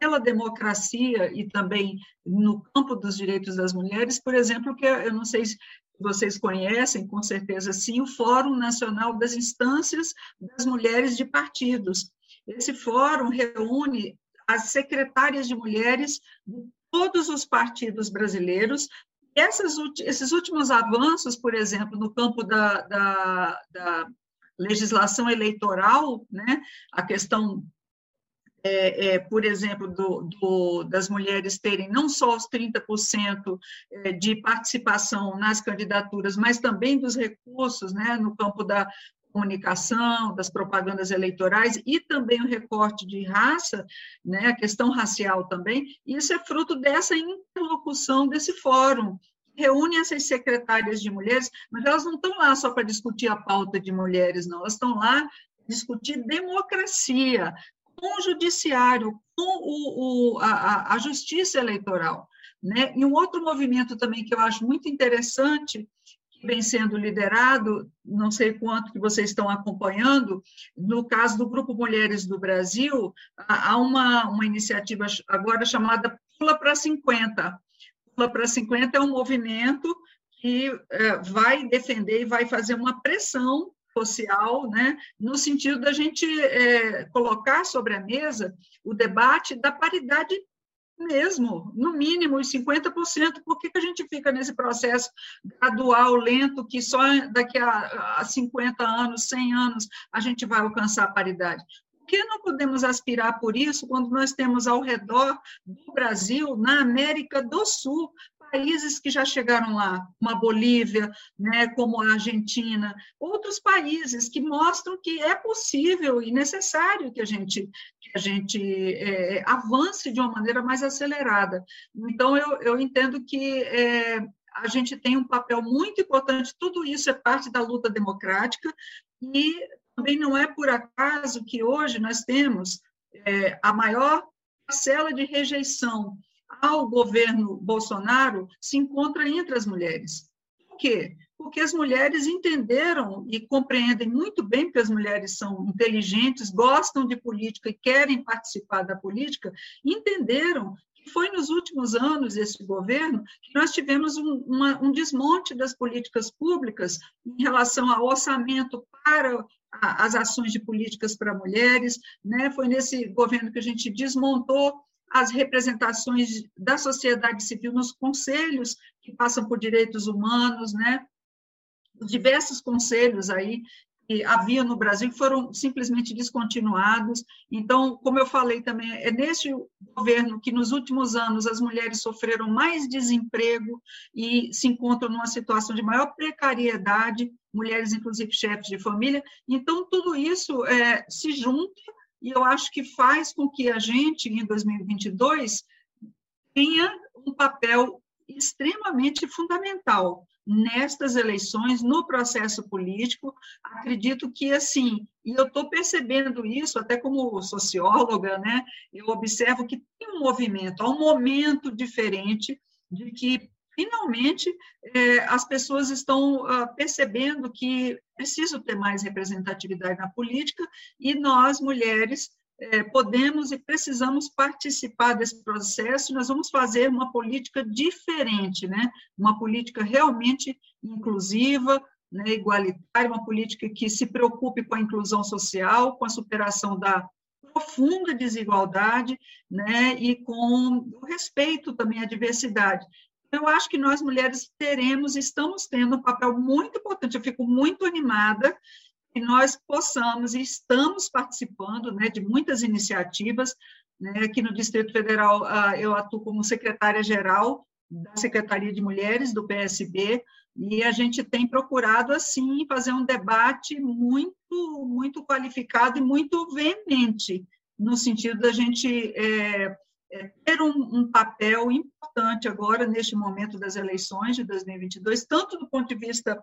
pela democracia e também no campo dos direitos das mulheres, por exemplo, que eu não sei se vocês conhecem, com certeza sim, o Fórum Nacional das Instâncias das Mulheres de Partidos. Esse fórum reúne as secretárias de mulheres de todos os partidos brasileiros. Essas, esses últimos avanços, por exemplo, no campo da, da, da legislação eleitoral, né, a questão é, é, por exemplo, do, do, das mulheres terem não só os 30% é, de participação nas candidaturas, mas também dos recursos né, no campo da comunicação, das propagandas eleitorais e também o recorte de raça, né, a questão racial também, isso é fruto dessa interlocução desse fórum, reúne essas secretárias de mulheres, mas elas não estão lá só para discutir a pauta de mulheres, não, elas estão lá discutir democracia, com o judiciário, com o, o, a, a justiça eleitoral. Né? E um outro movimento também que eu acho muito interessante, que vem sendo liderado, não sei quanto que vocês estão acompanhando, no caso do Grupo Mulheres do Brasil, há uma, uma iniciativa agora chamada Pula para 50. Pula para 50 é um movimento que é, vai defender e vai fazer uma pressão social, né, no sentido da gente é, colocar sobre a mesa o debate da paridade mesmo, no mínimo os 50%, por que, que a gente fica nesse processo gradual, lento, que só daqui a, a 50 anos, 100 anos, a gente vai alcançar a paridade? Por que não podemos aspirar por isso quando nós temos ao redor do Brasil, na América do Sul, países que já chegaram lá, como a Bolívia, né, como a Argentina, outros países que mostram que é possível e necessário que a gente, que a gente é, avance de uma maneira mais acelerada. Então, eu, eu entendo que é, a gente tem um papel muito importante, tudo isso é parte da luta democrática, e também não é por acaso que hoje nós temos é, a maior parcela de rejeição ao governo Bolsonaro se encontra entre as mulheres. Por quê? Porque as mulheres entenderam e compreendem muito bem que as mulheres são inteligentes, gostam de política e querem participar da política, entenderam que foi nos últimos anos desse governo que nós tivemos um, uma, um desmonte das políticas públicas em relação ao orçamento para as ações de políticas para mulheres, né? Foi nesse governo que a gente desmontou as representações da sociedade civil nos conselhos que passam por direitos humanos, né? diversos conselhos aí que havia no Brasil foram simplesmente descontinuados. Então, como eu falei também, é neste governo que nos últimos anos as mulheres sofreram mais desemprego e se encontram numa situação de maior precariedade, mulheres inclusive chefes de família. Então, tudo isso é, se junta e eu acho que faz com que a gente, em 2022, tenha um papel extremamente fundamental nestas eleições, no processo político. Acredito que, assim, e eu estou percebendo isso, até como socióloga, né, eu observo que tem um movimento, há um momento diferente de que finalmente é, as pessoas estão ah, percebendo que preciso ter mais representatividade na política e nós, mulheres, é, podemos e precisamos participar desse processo, nós vamos fazer uma política diferente, né? uma política realmente inclusiva, né, igualitária, uma política que se preocupe com a inclusão social, com a superação da profunda desigualdade, né, e com o respeito também à diversidade. Eu acho que nós mulheres teremos, estamos tendo um papel muito importante. Eu fico muito animada que nós possamos e estamos participando né, de muitas iniciativas. Né, aqui no Distrito Federal, uh, eu atuo como secretária-geral da Secretaria de Mulheres do PSB, e a gente tem procurado, assim, fazer um debate muito, muito qualificado e muito veemente, no sentido da gente é, é, ter um, um, papel importante agora, neste momento das eleições de 2022, tanto do ponto de vista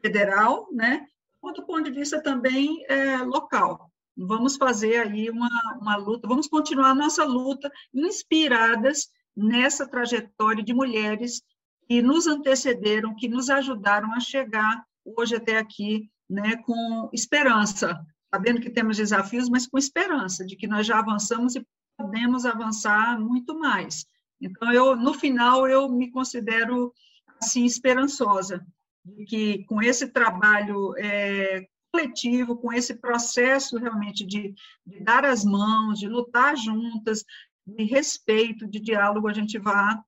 federal, né, quanto do ponto de vista também é, local. Vamos fazer aí uma, uma luta, vamos continuar a nossa luta inspiradas nessa trajetória de mulheres que nos antecederam, que nos ajudaram a chegar hoje até aqui, né, com esperança, sabendo que temos desafios, mas com esperança de que nós já avançamos e podemos avançar muito mais. Então, eu, no final, eu me considero, assim, esperançosa, de que com esse trabalho é, coletivo, com esse processo realmente de, de, dar as mãos, de lutar juntas, de respeito, de diálogo, a gente vá,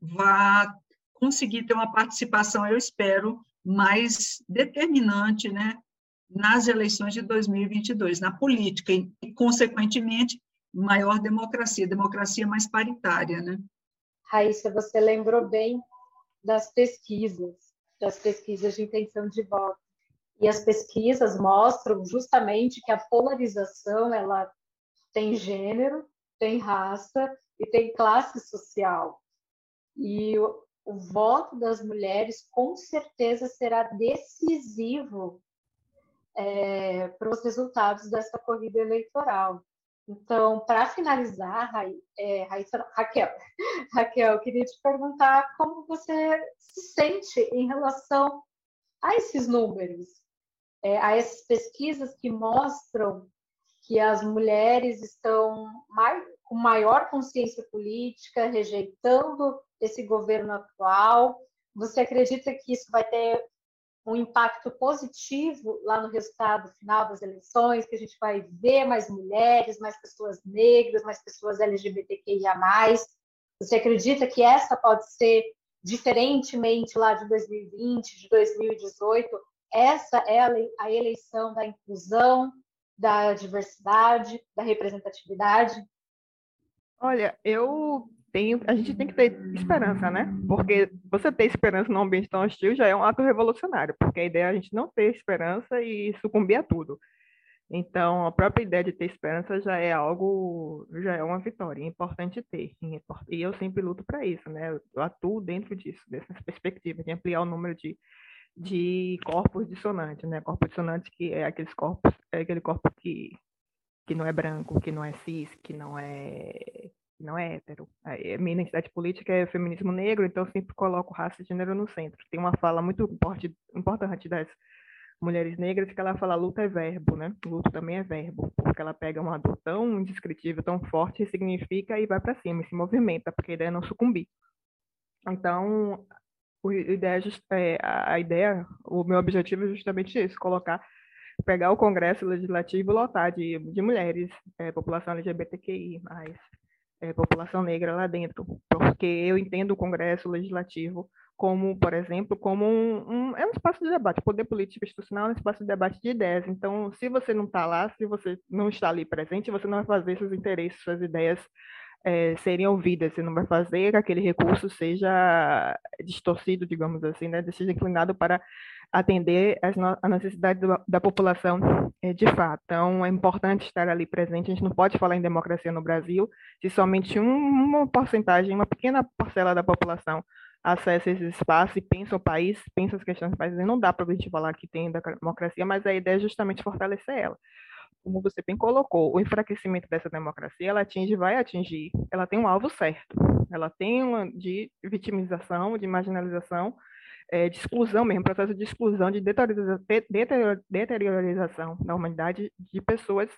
vá conseguir ter uma participação, eu espero, mais determinante, né, nas eleições de 2022, na política e, consequentemente, maior democracia, democracia mais paritária, né? Raíssa, você lembrou bem das pesquisas, das pesquisas de intenção de voto. E as pesquisas mostram justamente que a polarização ela tem gênero, tem raça e tem classe social. E o voto das mulheres com certeza será decisivo é, para os resultados dessa corrida eleitoral. Então, para finalizar, Ra é, Raquel, Raquel, eu queria te perguntar como você se sente em relação a esses números, é, a essas pesquisas que mostram que as mulheres estão mais, com maior consciência política, rejeitando esse governo atual? Você acredita que isso vai ter um impacto positivo lá no resultado final das eleições, que a gente vai ver mais mulheres, mais pessoas negras, mais pessoas LGBTQIA+. Você acredita que essa pode ser, diferentemente lá de 2020, de 2018, essa é a eleição da inclusão, da diversidade, da representatividade? Olha, eu tenho, a gente tem que ter esperança, né? Porque você ter esperança num ambiente tão hostil já é um ato revolucionário, porque a ideia é a gente não ter esperança e sucumbir a tudo. Então, a própria ideia de ter esperança já é algo, já é uma vitória, é importante ter. E eu sempre luto para isso, né? Eu atuo dentro disso, dessa perspectiva, de ampliar o número de, de corpos dissonantes, né? Corpos dissonantes que é aqueles corpos, é aquele corpo que que não é branco, que não é cis, que não é não é hétero. A minha identidade política é feminismo negro, então eu sempre coloco raça e gênero no centro. Tem uma fala muito importante das mulheres negras que ela fala luta é verbo, né? Luto também é verbo, porque ela pega uma dor tão indescritível, tão forte, significa e vai para cima, e se movimenta, porque a ideia é não sucumbir. Então, a ideia, é, a ideia, o meu objetivo é justamente isso, colocar pegar o Congresso Legislativo lotar de, de mulheres, é, população LGBTQI, mais é, população negra lá dentro, porque eu entendo o Congresso Legislativo como, por exemplo, como um, um, é um espaço de debate, o poder político institucional é um espaço de debate de ideias. Então, se você não está lá, se você não está ali presente, você não vai fazer seus interesses, suas ideias é, serem ouvidas, você não vai fazer que aquele recurso seja distorcido, digamos assim, né, seja inclinado para atender a necessidade da população é, de fato. Então, é importante estar ali presente. A gente não pode falar em democracia no Brasil se somente uma porcentagem, uma pequena parcela da população acessa esse espaço e pensa o país, pensa as questões do país. Não dá para a gente falar que tem democracia, mas a ideia é justamente fortalecer ela. Como você bem colocou, o enfraquecimento dessa democracia, ela atinge, vai atingir, ela tem um alvo certo. Ela tem uma de vitimização, de marginalização, é, de exclusão mesmo, processo de exclusão, de deteriorização da humanidade de pessoas.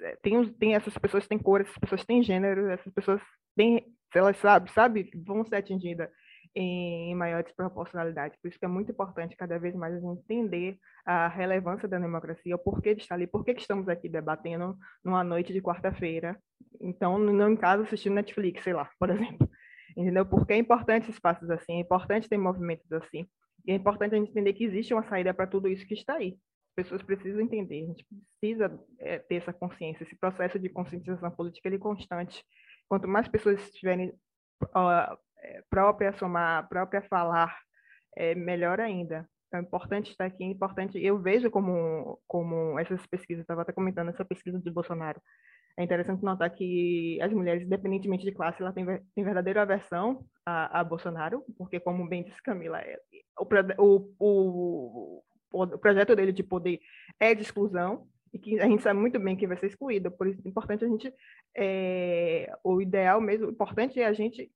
É, tem, tem essas pessoas têm cor, essas pessoas têm gênero, essas pessoas têm, elas sabem, sabe, vão ser atingidas em maior desproporcionalidade. Por isso que é muito importante cada vez mais a gente entender a relevância da democracia, o porquê de estar ali, por que estamos aqui debatendo numa noite de quarta-feira. Então, não em casa assistindo Netflix, sei lá, por exemplo entendeu? Porque é importante espaços assim, é importante ter movimentos assim, e é importante a gente entender que existe uma saída para tudo isso que está aí. pessoas precisam entender, a gente precisa é, ter essa consciência, esse processo de conscientização política ele é constante. Quanto mais pessoas estiverem própria a somar, própria falar, é melhor ainda. Então, é importante estar aqui, é importante. Eu vejo como, como essas pesquisas, estava até comentando essa pesquisa de Bolsonaro. É interessante notar que as mulheres, independentemente de classe, ela tem, tem verdadeira aversão a, a Bolsonaro, porque, como bem disse Camila, é, o, o, o, o projeto dele de poder é de exclusão, e que a gente sabe muito bem que vai ser excluída. Por isso é importante a gente, é, o ideal mesmo, o importante é a gente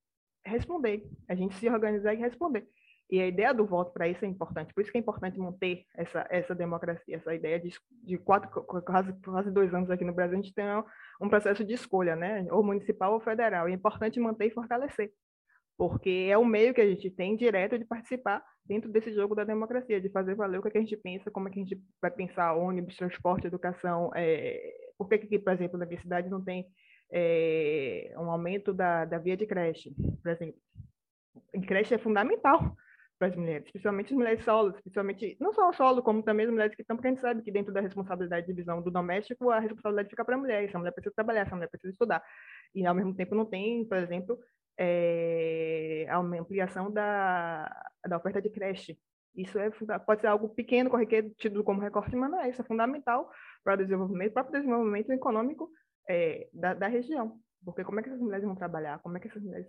responder, a gente se organizar e responder. E a ideia do voto para isso é importante. Por isso que é importante manter essa, essa democracia, essa ideia de, de quatro, quase, quase dois anos aqui no Brasil, a gente tem um processo de escolha, né? ou municipal ou federal. E é importante manter e fortalecer, porque é o meio que a gente tem direto de participar dentro desse jogo da democracia, de fazer valer o que, é que a gente pensa, como é que a gente vai pensar ônibus, transporte, educação. É... Por que, que, por exemplo, na minha cidade não tem é, um aumento da, da via de creche, por exemplo? E creche é fundamental para as mulheres, especialmente as mulheres solos, especialmente não só solo, como também as mulheres que estão, porque a gente sabe que dentro da responsabilidade de divisão do doméstico, a responsabilidade fica para a mulher, essa mulher precisa trabalhar, essa mulher precisa estudar. E ao mesmo tempo não tem, por exemplo, é, a ampliação da, da oferta de creche. Isso é, pode ser algo pequeno, corriqueiro, tido como recorte, mas não é, isso é fundamental para o desenvolvimento, para o desenvolvimento econômico é, da, da região. Porque como é que essas mulheres vão trabalhar? Como é que essas mulheres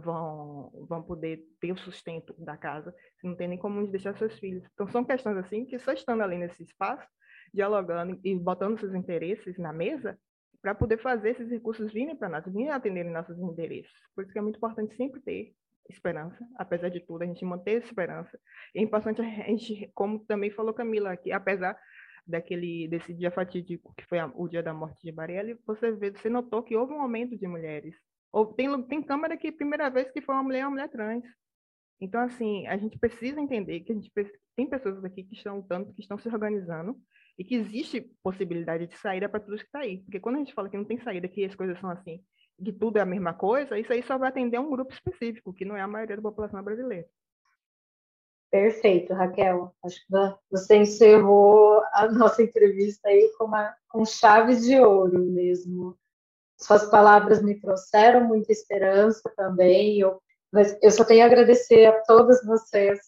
vão, vão poder ter o sustento da casa, se não tem nem como deixar seus filhos. Então, são questões assim que só estando ali nesse espaço, dialogando e botando seus interesses na mesa, para poder fazer esses recursos virem para nós, virem atenderem nossos interesses. Por isso que é muito importante sempre ter esperança, apesar de tudo, a gente manter a esperança. É importante a gente, como também falou Camila, que apesar daquele desse dia fatídico que foi o dia da morte de Marielle, você vê, você notou que houve um aumento de mulheres ou tem, tem câmera que primeira vez que foi uma mulher, uma mulher trans. Então, assim, a gente precisa entender que a gente tem pessoas aqui que estão lutando, que estão se organizando, e que existe possibilidade de saída para tudo que está aí. Porque quando a gente fala que não tem saída, que as coisas são assim, que tudo é a mesma coisa, isso aí só vai atender a um grupo específico, que não é a maioria da população brasileira. Perfeito, Raquel. Acho que você encerrou a nossa entrevista aí com, uma, com chaves de ouro mesmo. Suas palavras me trouxeram muita esperança também. Eu, eu só tenho a agradecer a todas vocês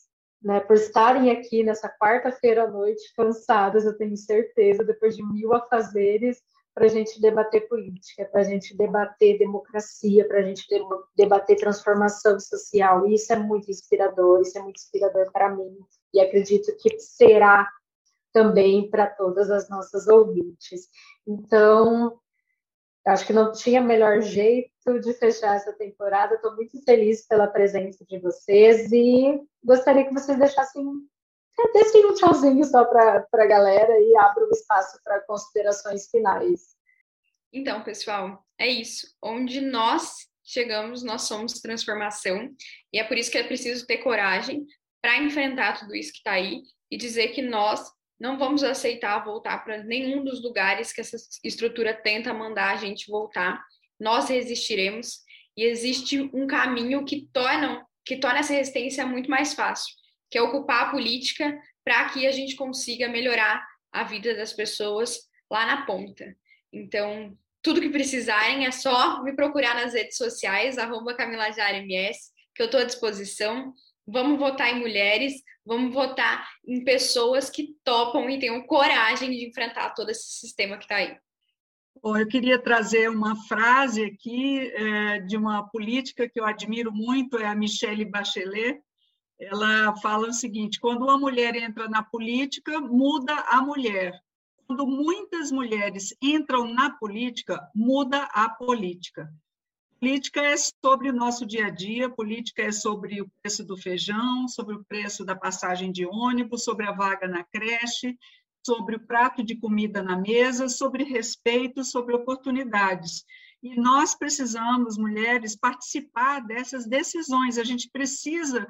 né, por estarem aqui nessa quarta-feira à noite, cansadas, eu tenho certeza, depois de mil afazeres, para a gente debater política, para a gente debater democracia, para a gente debater transformação social. E isso é muito inspirador, isso é muito inspirador para mim, e acredito que será também para todas as nossas ouvintes. Então, Acho que não tinha melhor jeito de fechar essa temporada. Estou muito feliz pela presença de vocês e gostaria que vocês deixassem dessem um tchauzinho só para a galera e abram o espaço para considerações finais. Então, pessoal, é isso. Onde nós chegamos, nós somos transformação e é por isso que é preciso ter coragem para enfrentar tudo isso que está aí e dizer que nós não vamos aceitar voltar para nenhum dos lugares que essa estrutura tenta mandar a gente voltar. Nós resistiremos e existe um caminho que torna, que torna essa resistência muito mais fácil, que é ocupar a política para que a gente consiga melhorar a vida das pessoas lá na ponta. Então, tudo que precisarem é só me procurar nas redes sociais, arroba CamilaJareMS, que eu estou à disposição. Vamos votar em mulheres, vamos votar em pessoas que topam e tenham coragem de enfrentar todo esse sistema que está aí. Bom, eu queria trazer uma frase aqui é, de uma política que eu admiro muito, é a Michelle Bachelet. Ela fala o seguinte: quando uma mulher entra na política, muda a mulher. Quando muitas mulheres entram na política, muda a política. Política é sobre o nosso dia a dia, política é sobre o preço do feijão, sobre o preço da passagem de ônibus, sobre a vaga na creche, sobre o prato de comida na mesa, sobre respeito, sobre oportunidades. E nós precisamos, mulheres, participar dessas decisões. A gente precisa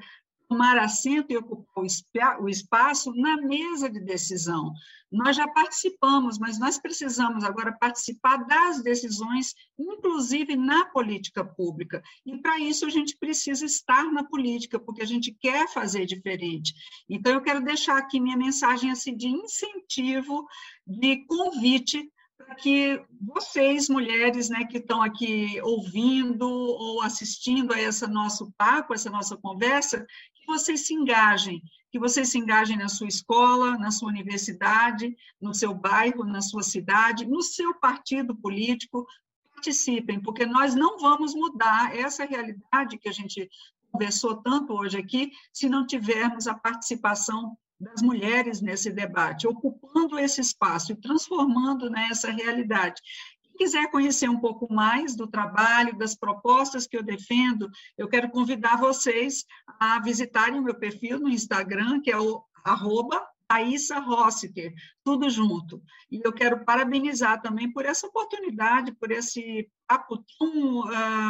tomar assento e ocupar o espaço na mesa de decisão. Nós já participamos, mas nós precisamos agora participar das decisões, inclusive na política pública. E para isso a gente precisa estar na política, porque a gente quer fazer diferente. Então eu quero deixar aqui minha mensagem assim de incentivo, de convite para que vocês, mulheres, né, que estão aqui ouvindo ou assistindo a esse nosso papo, essa nossa conversa, que vocês se engajem, que vocês se engajem na sua escola, na sua universidade, no seu bairro, na sua cidade, no seu partido político, participem, porque nós não vamos mudar. Essa realidade que a gente conversou tanto hoje aqui, se não tivermos a participação das mulheres nesse debate, ocupando esse espaço e transformando nessa realidade quiser conhecer um pouco mais do trabalho, das propostas que eu defendo, eu quero convidar vocês a visitarem o meu perfil no Instagram, que é o arroba Rossiter, tudo junto. E eu quero parabenizar também por essa oportunidade, por esse papo tão,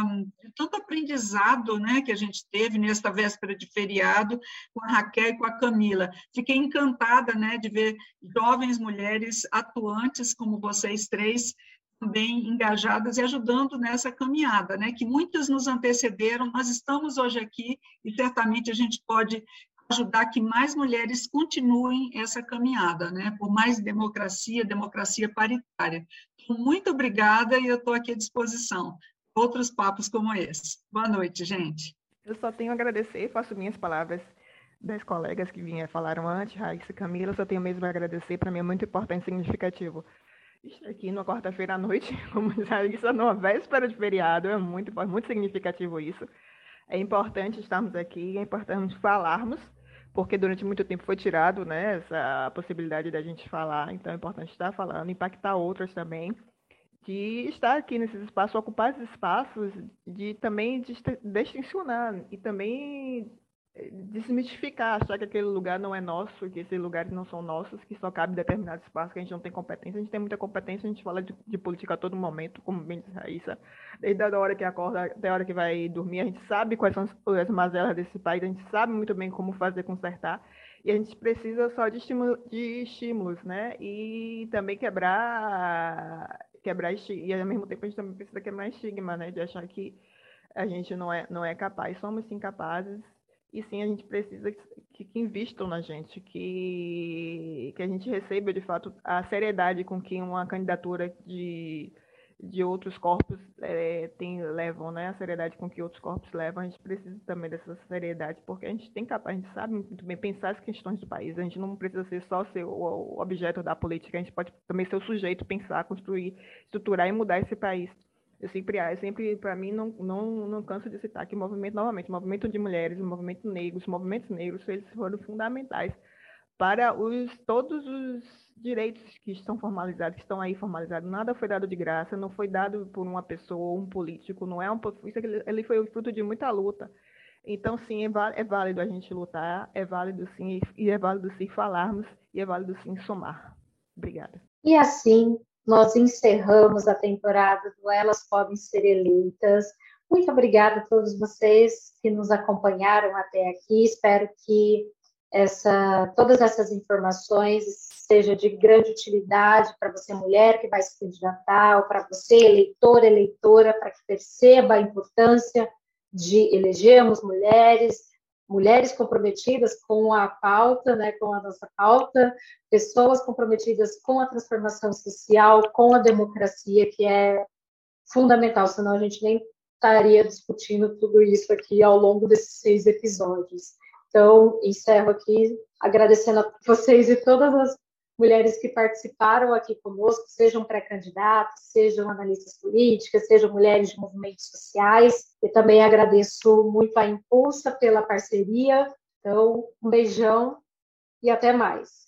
um, tanto aprendizado né, que a gente teve nesta véspera de feriado com a Raquel e com a Camila. Fiquei encantada né, de ver jovens mulheres atuantes como vocês três, também engajadas e ajudando nessa caminhada, né? Que muitas nos antecederam, nós estamos hoje aqui e certamente a gente pode ajudar que mais mulheres continuem essa caminhada, né? Por mais democracia, democracia paritária. Então, muito obrigada e eu estou aqui à disposição. Outros papos como esse. Boa noite, gente. Eu só tenho a agradecer, faço minhas palavras das colegas que vinham falaram antes, Raíssa e Camila, só tenho mesmo a agradecer, para mim é muito importante e significativo estar aqui numa quarta-feira à noite, como disse, numa véspera de feriado, é muito, muito significativo isso. É importante estarmos aqui, é importante falarmos, porque durante muito tempo foi tirado né, essa possibilidade da gente falar, então é importante estar falando, impactar outras também, de estar aqui nesses espaços, ocupar esses espaços, de também distincionar e também desmistificar, achar que aquele lugar não é nosso, que esses lugares não são nossos, que só cabe determinado espaço, que a gente não tem competência. A gente tem muita competência, a gente fala de, de política a todo momento, como bem disse Raíssa. Desde a hora que acorda até a hora que vai dormir, a gente sabe quais são as, as mazelas desse país, a gente sabe muito bem como fazer consertar. E a gente precisa só de, estímulo, de estímulos, né? E também quebrar, quebrar e ao mesmo tempo a gente também precisa quebrar estigma, né? De achar que a gente não é, não é capaz. Somos sim capazes e sim, a gente precisa que, que invistam na gente, que, que a gente receba, de fato, a seriedade com que uma candidatura de, de outros corpos é, tem, levam, né? A seriedade com que outros corpos levam, a gente precisa também dessa seriedade, porque a gente tem capaz, a gente sabe muito bem pensar as questões do país, a gente não precisa ser só ser o objeto da política, a gente pode também ser o sujeito, pensar, construir, estruturar e mudar esse país. Eu sempre, eu sempre para mim, não, não, não canso de citar que o movimento, novamente, o movimento de mulheres, o movimento negro, os movimentos negros, eles foram fundamentais para os, todos os direitos que estão formalizados, que estão aí formalizados. Nada foi dado de graça, não foi dado por uma pessoa, um político, não é um isso ele foi o fruto de muita luta. Então, sim, é, é válido a gente lutar, é válido sim, e é válido sim falarmos, e é válido sim somar. Obrigada. E assim, nós encerramos a temporada do Elas Podem Ser Eleitas. Muito obrigada a todos vocês que nos acompanharam até aqui. Espero que essa, todas essas informações sejam de grande utilidade para você, mulher que vai se candidatar, ou para você, eleitor, eleitora, para que perceba a importância de elegermos mulheres, mulheres comprometidas com a pauta, né, com a nossa pauta, pessoas comprometidas com a transformação social, com a democracia, que é fundamental, senão a gente nem estaria discutindo tudo isso aqui ao longo desses seis episódios. Então, encerro aqui agradecendo a vocês e todas as mulheres que participaram aqui conosco, sejam pré-candidatos, sejam analistas políticas, sejam mulheres de movimentos sociais. E também agradeço muito a Impulsa pela parceria. Então, um beijão e até mais.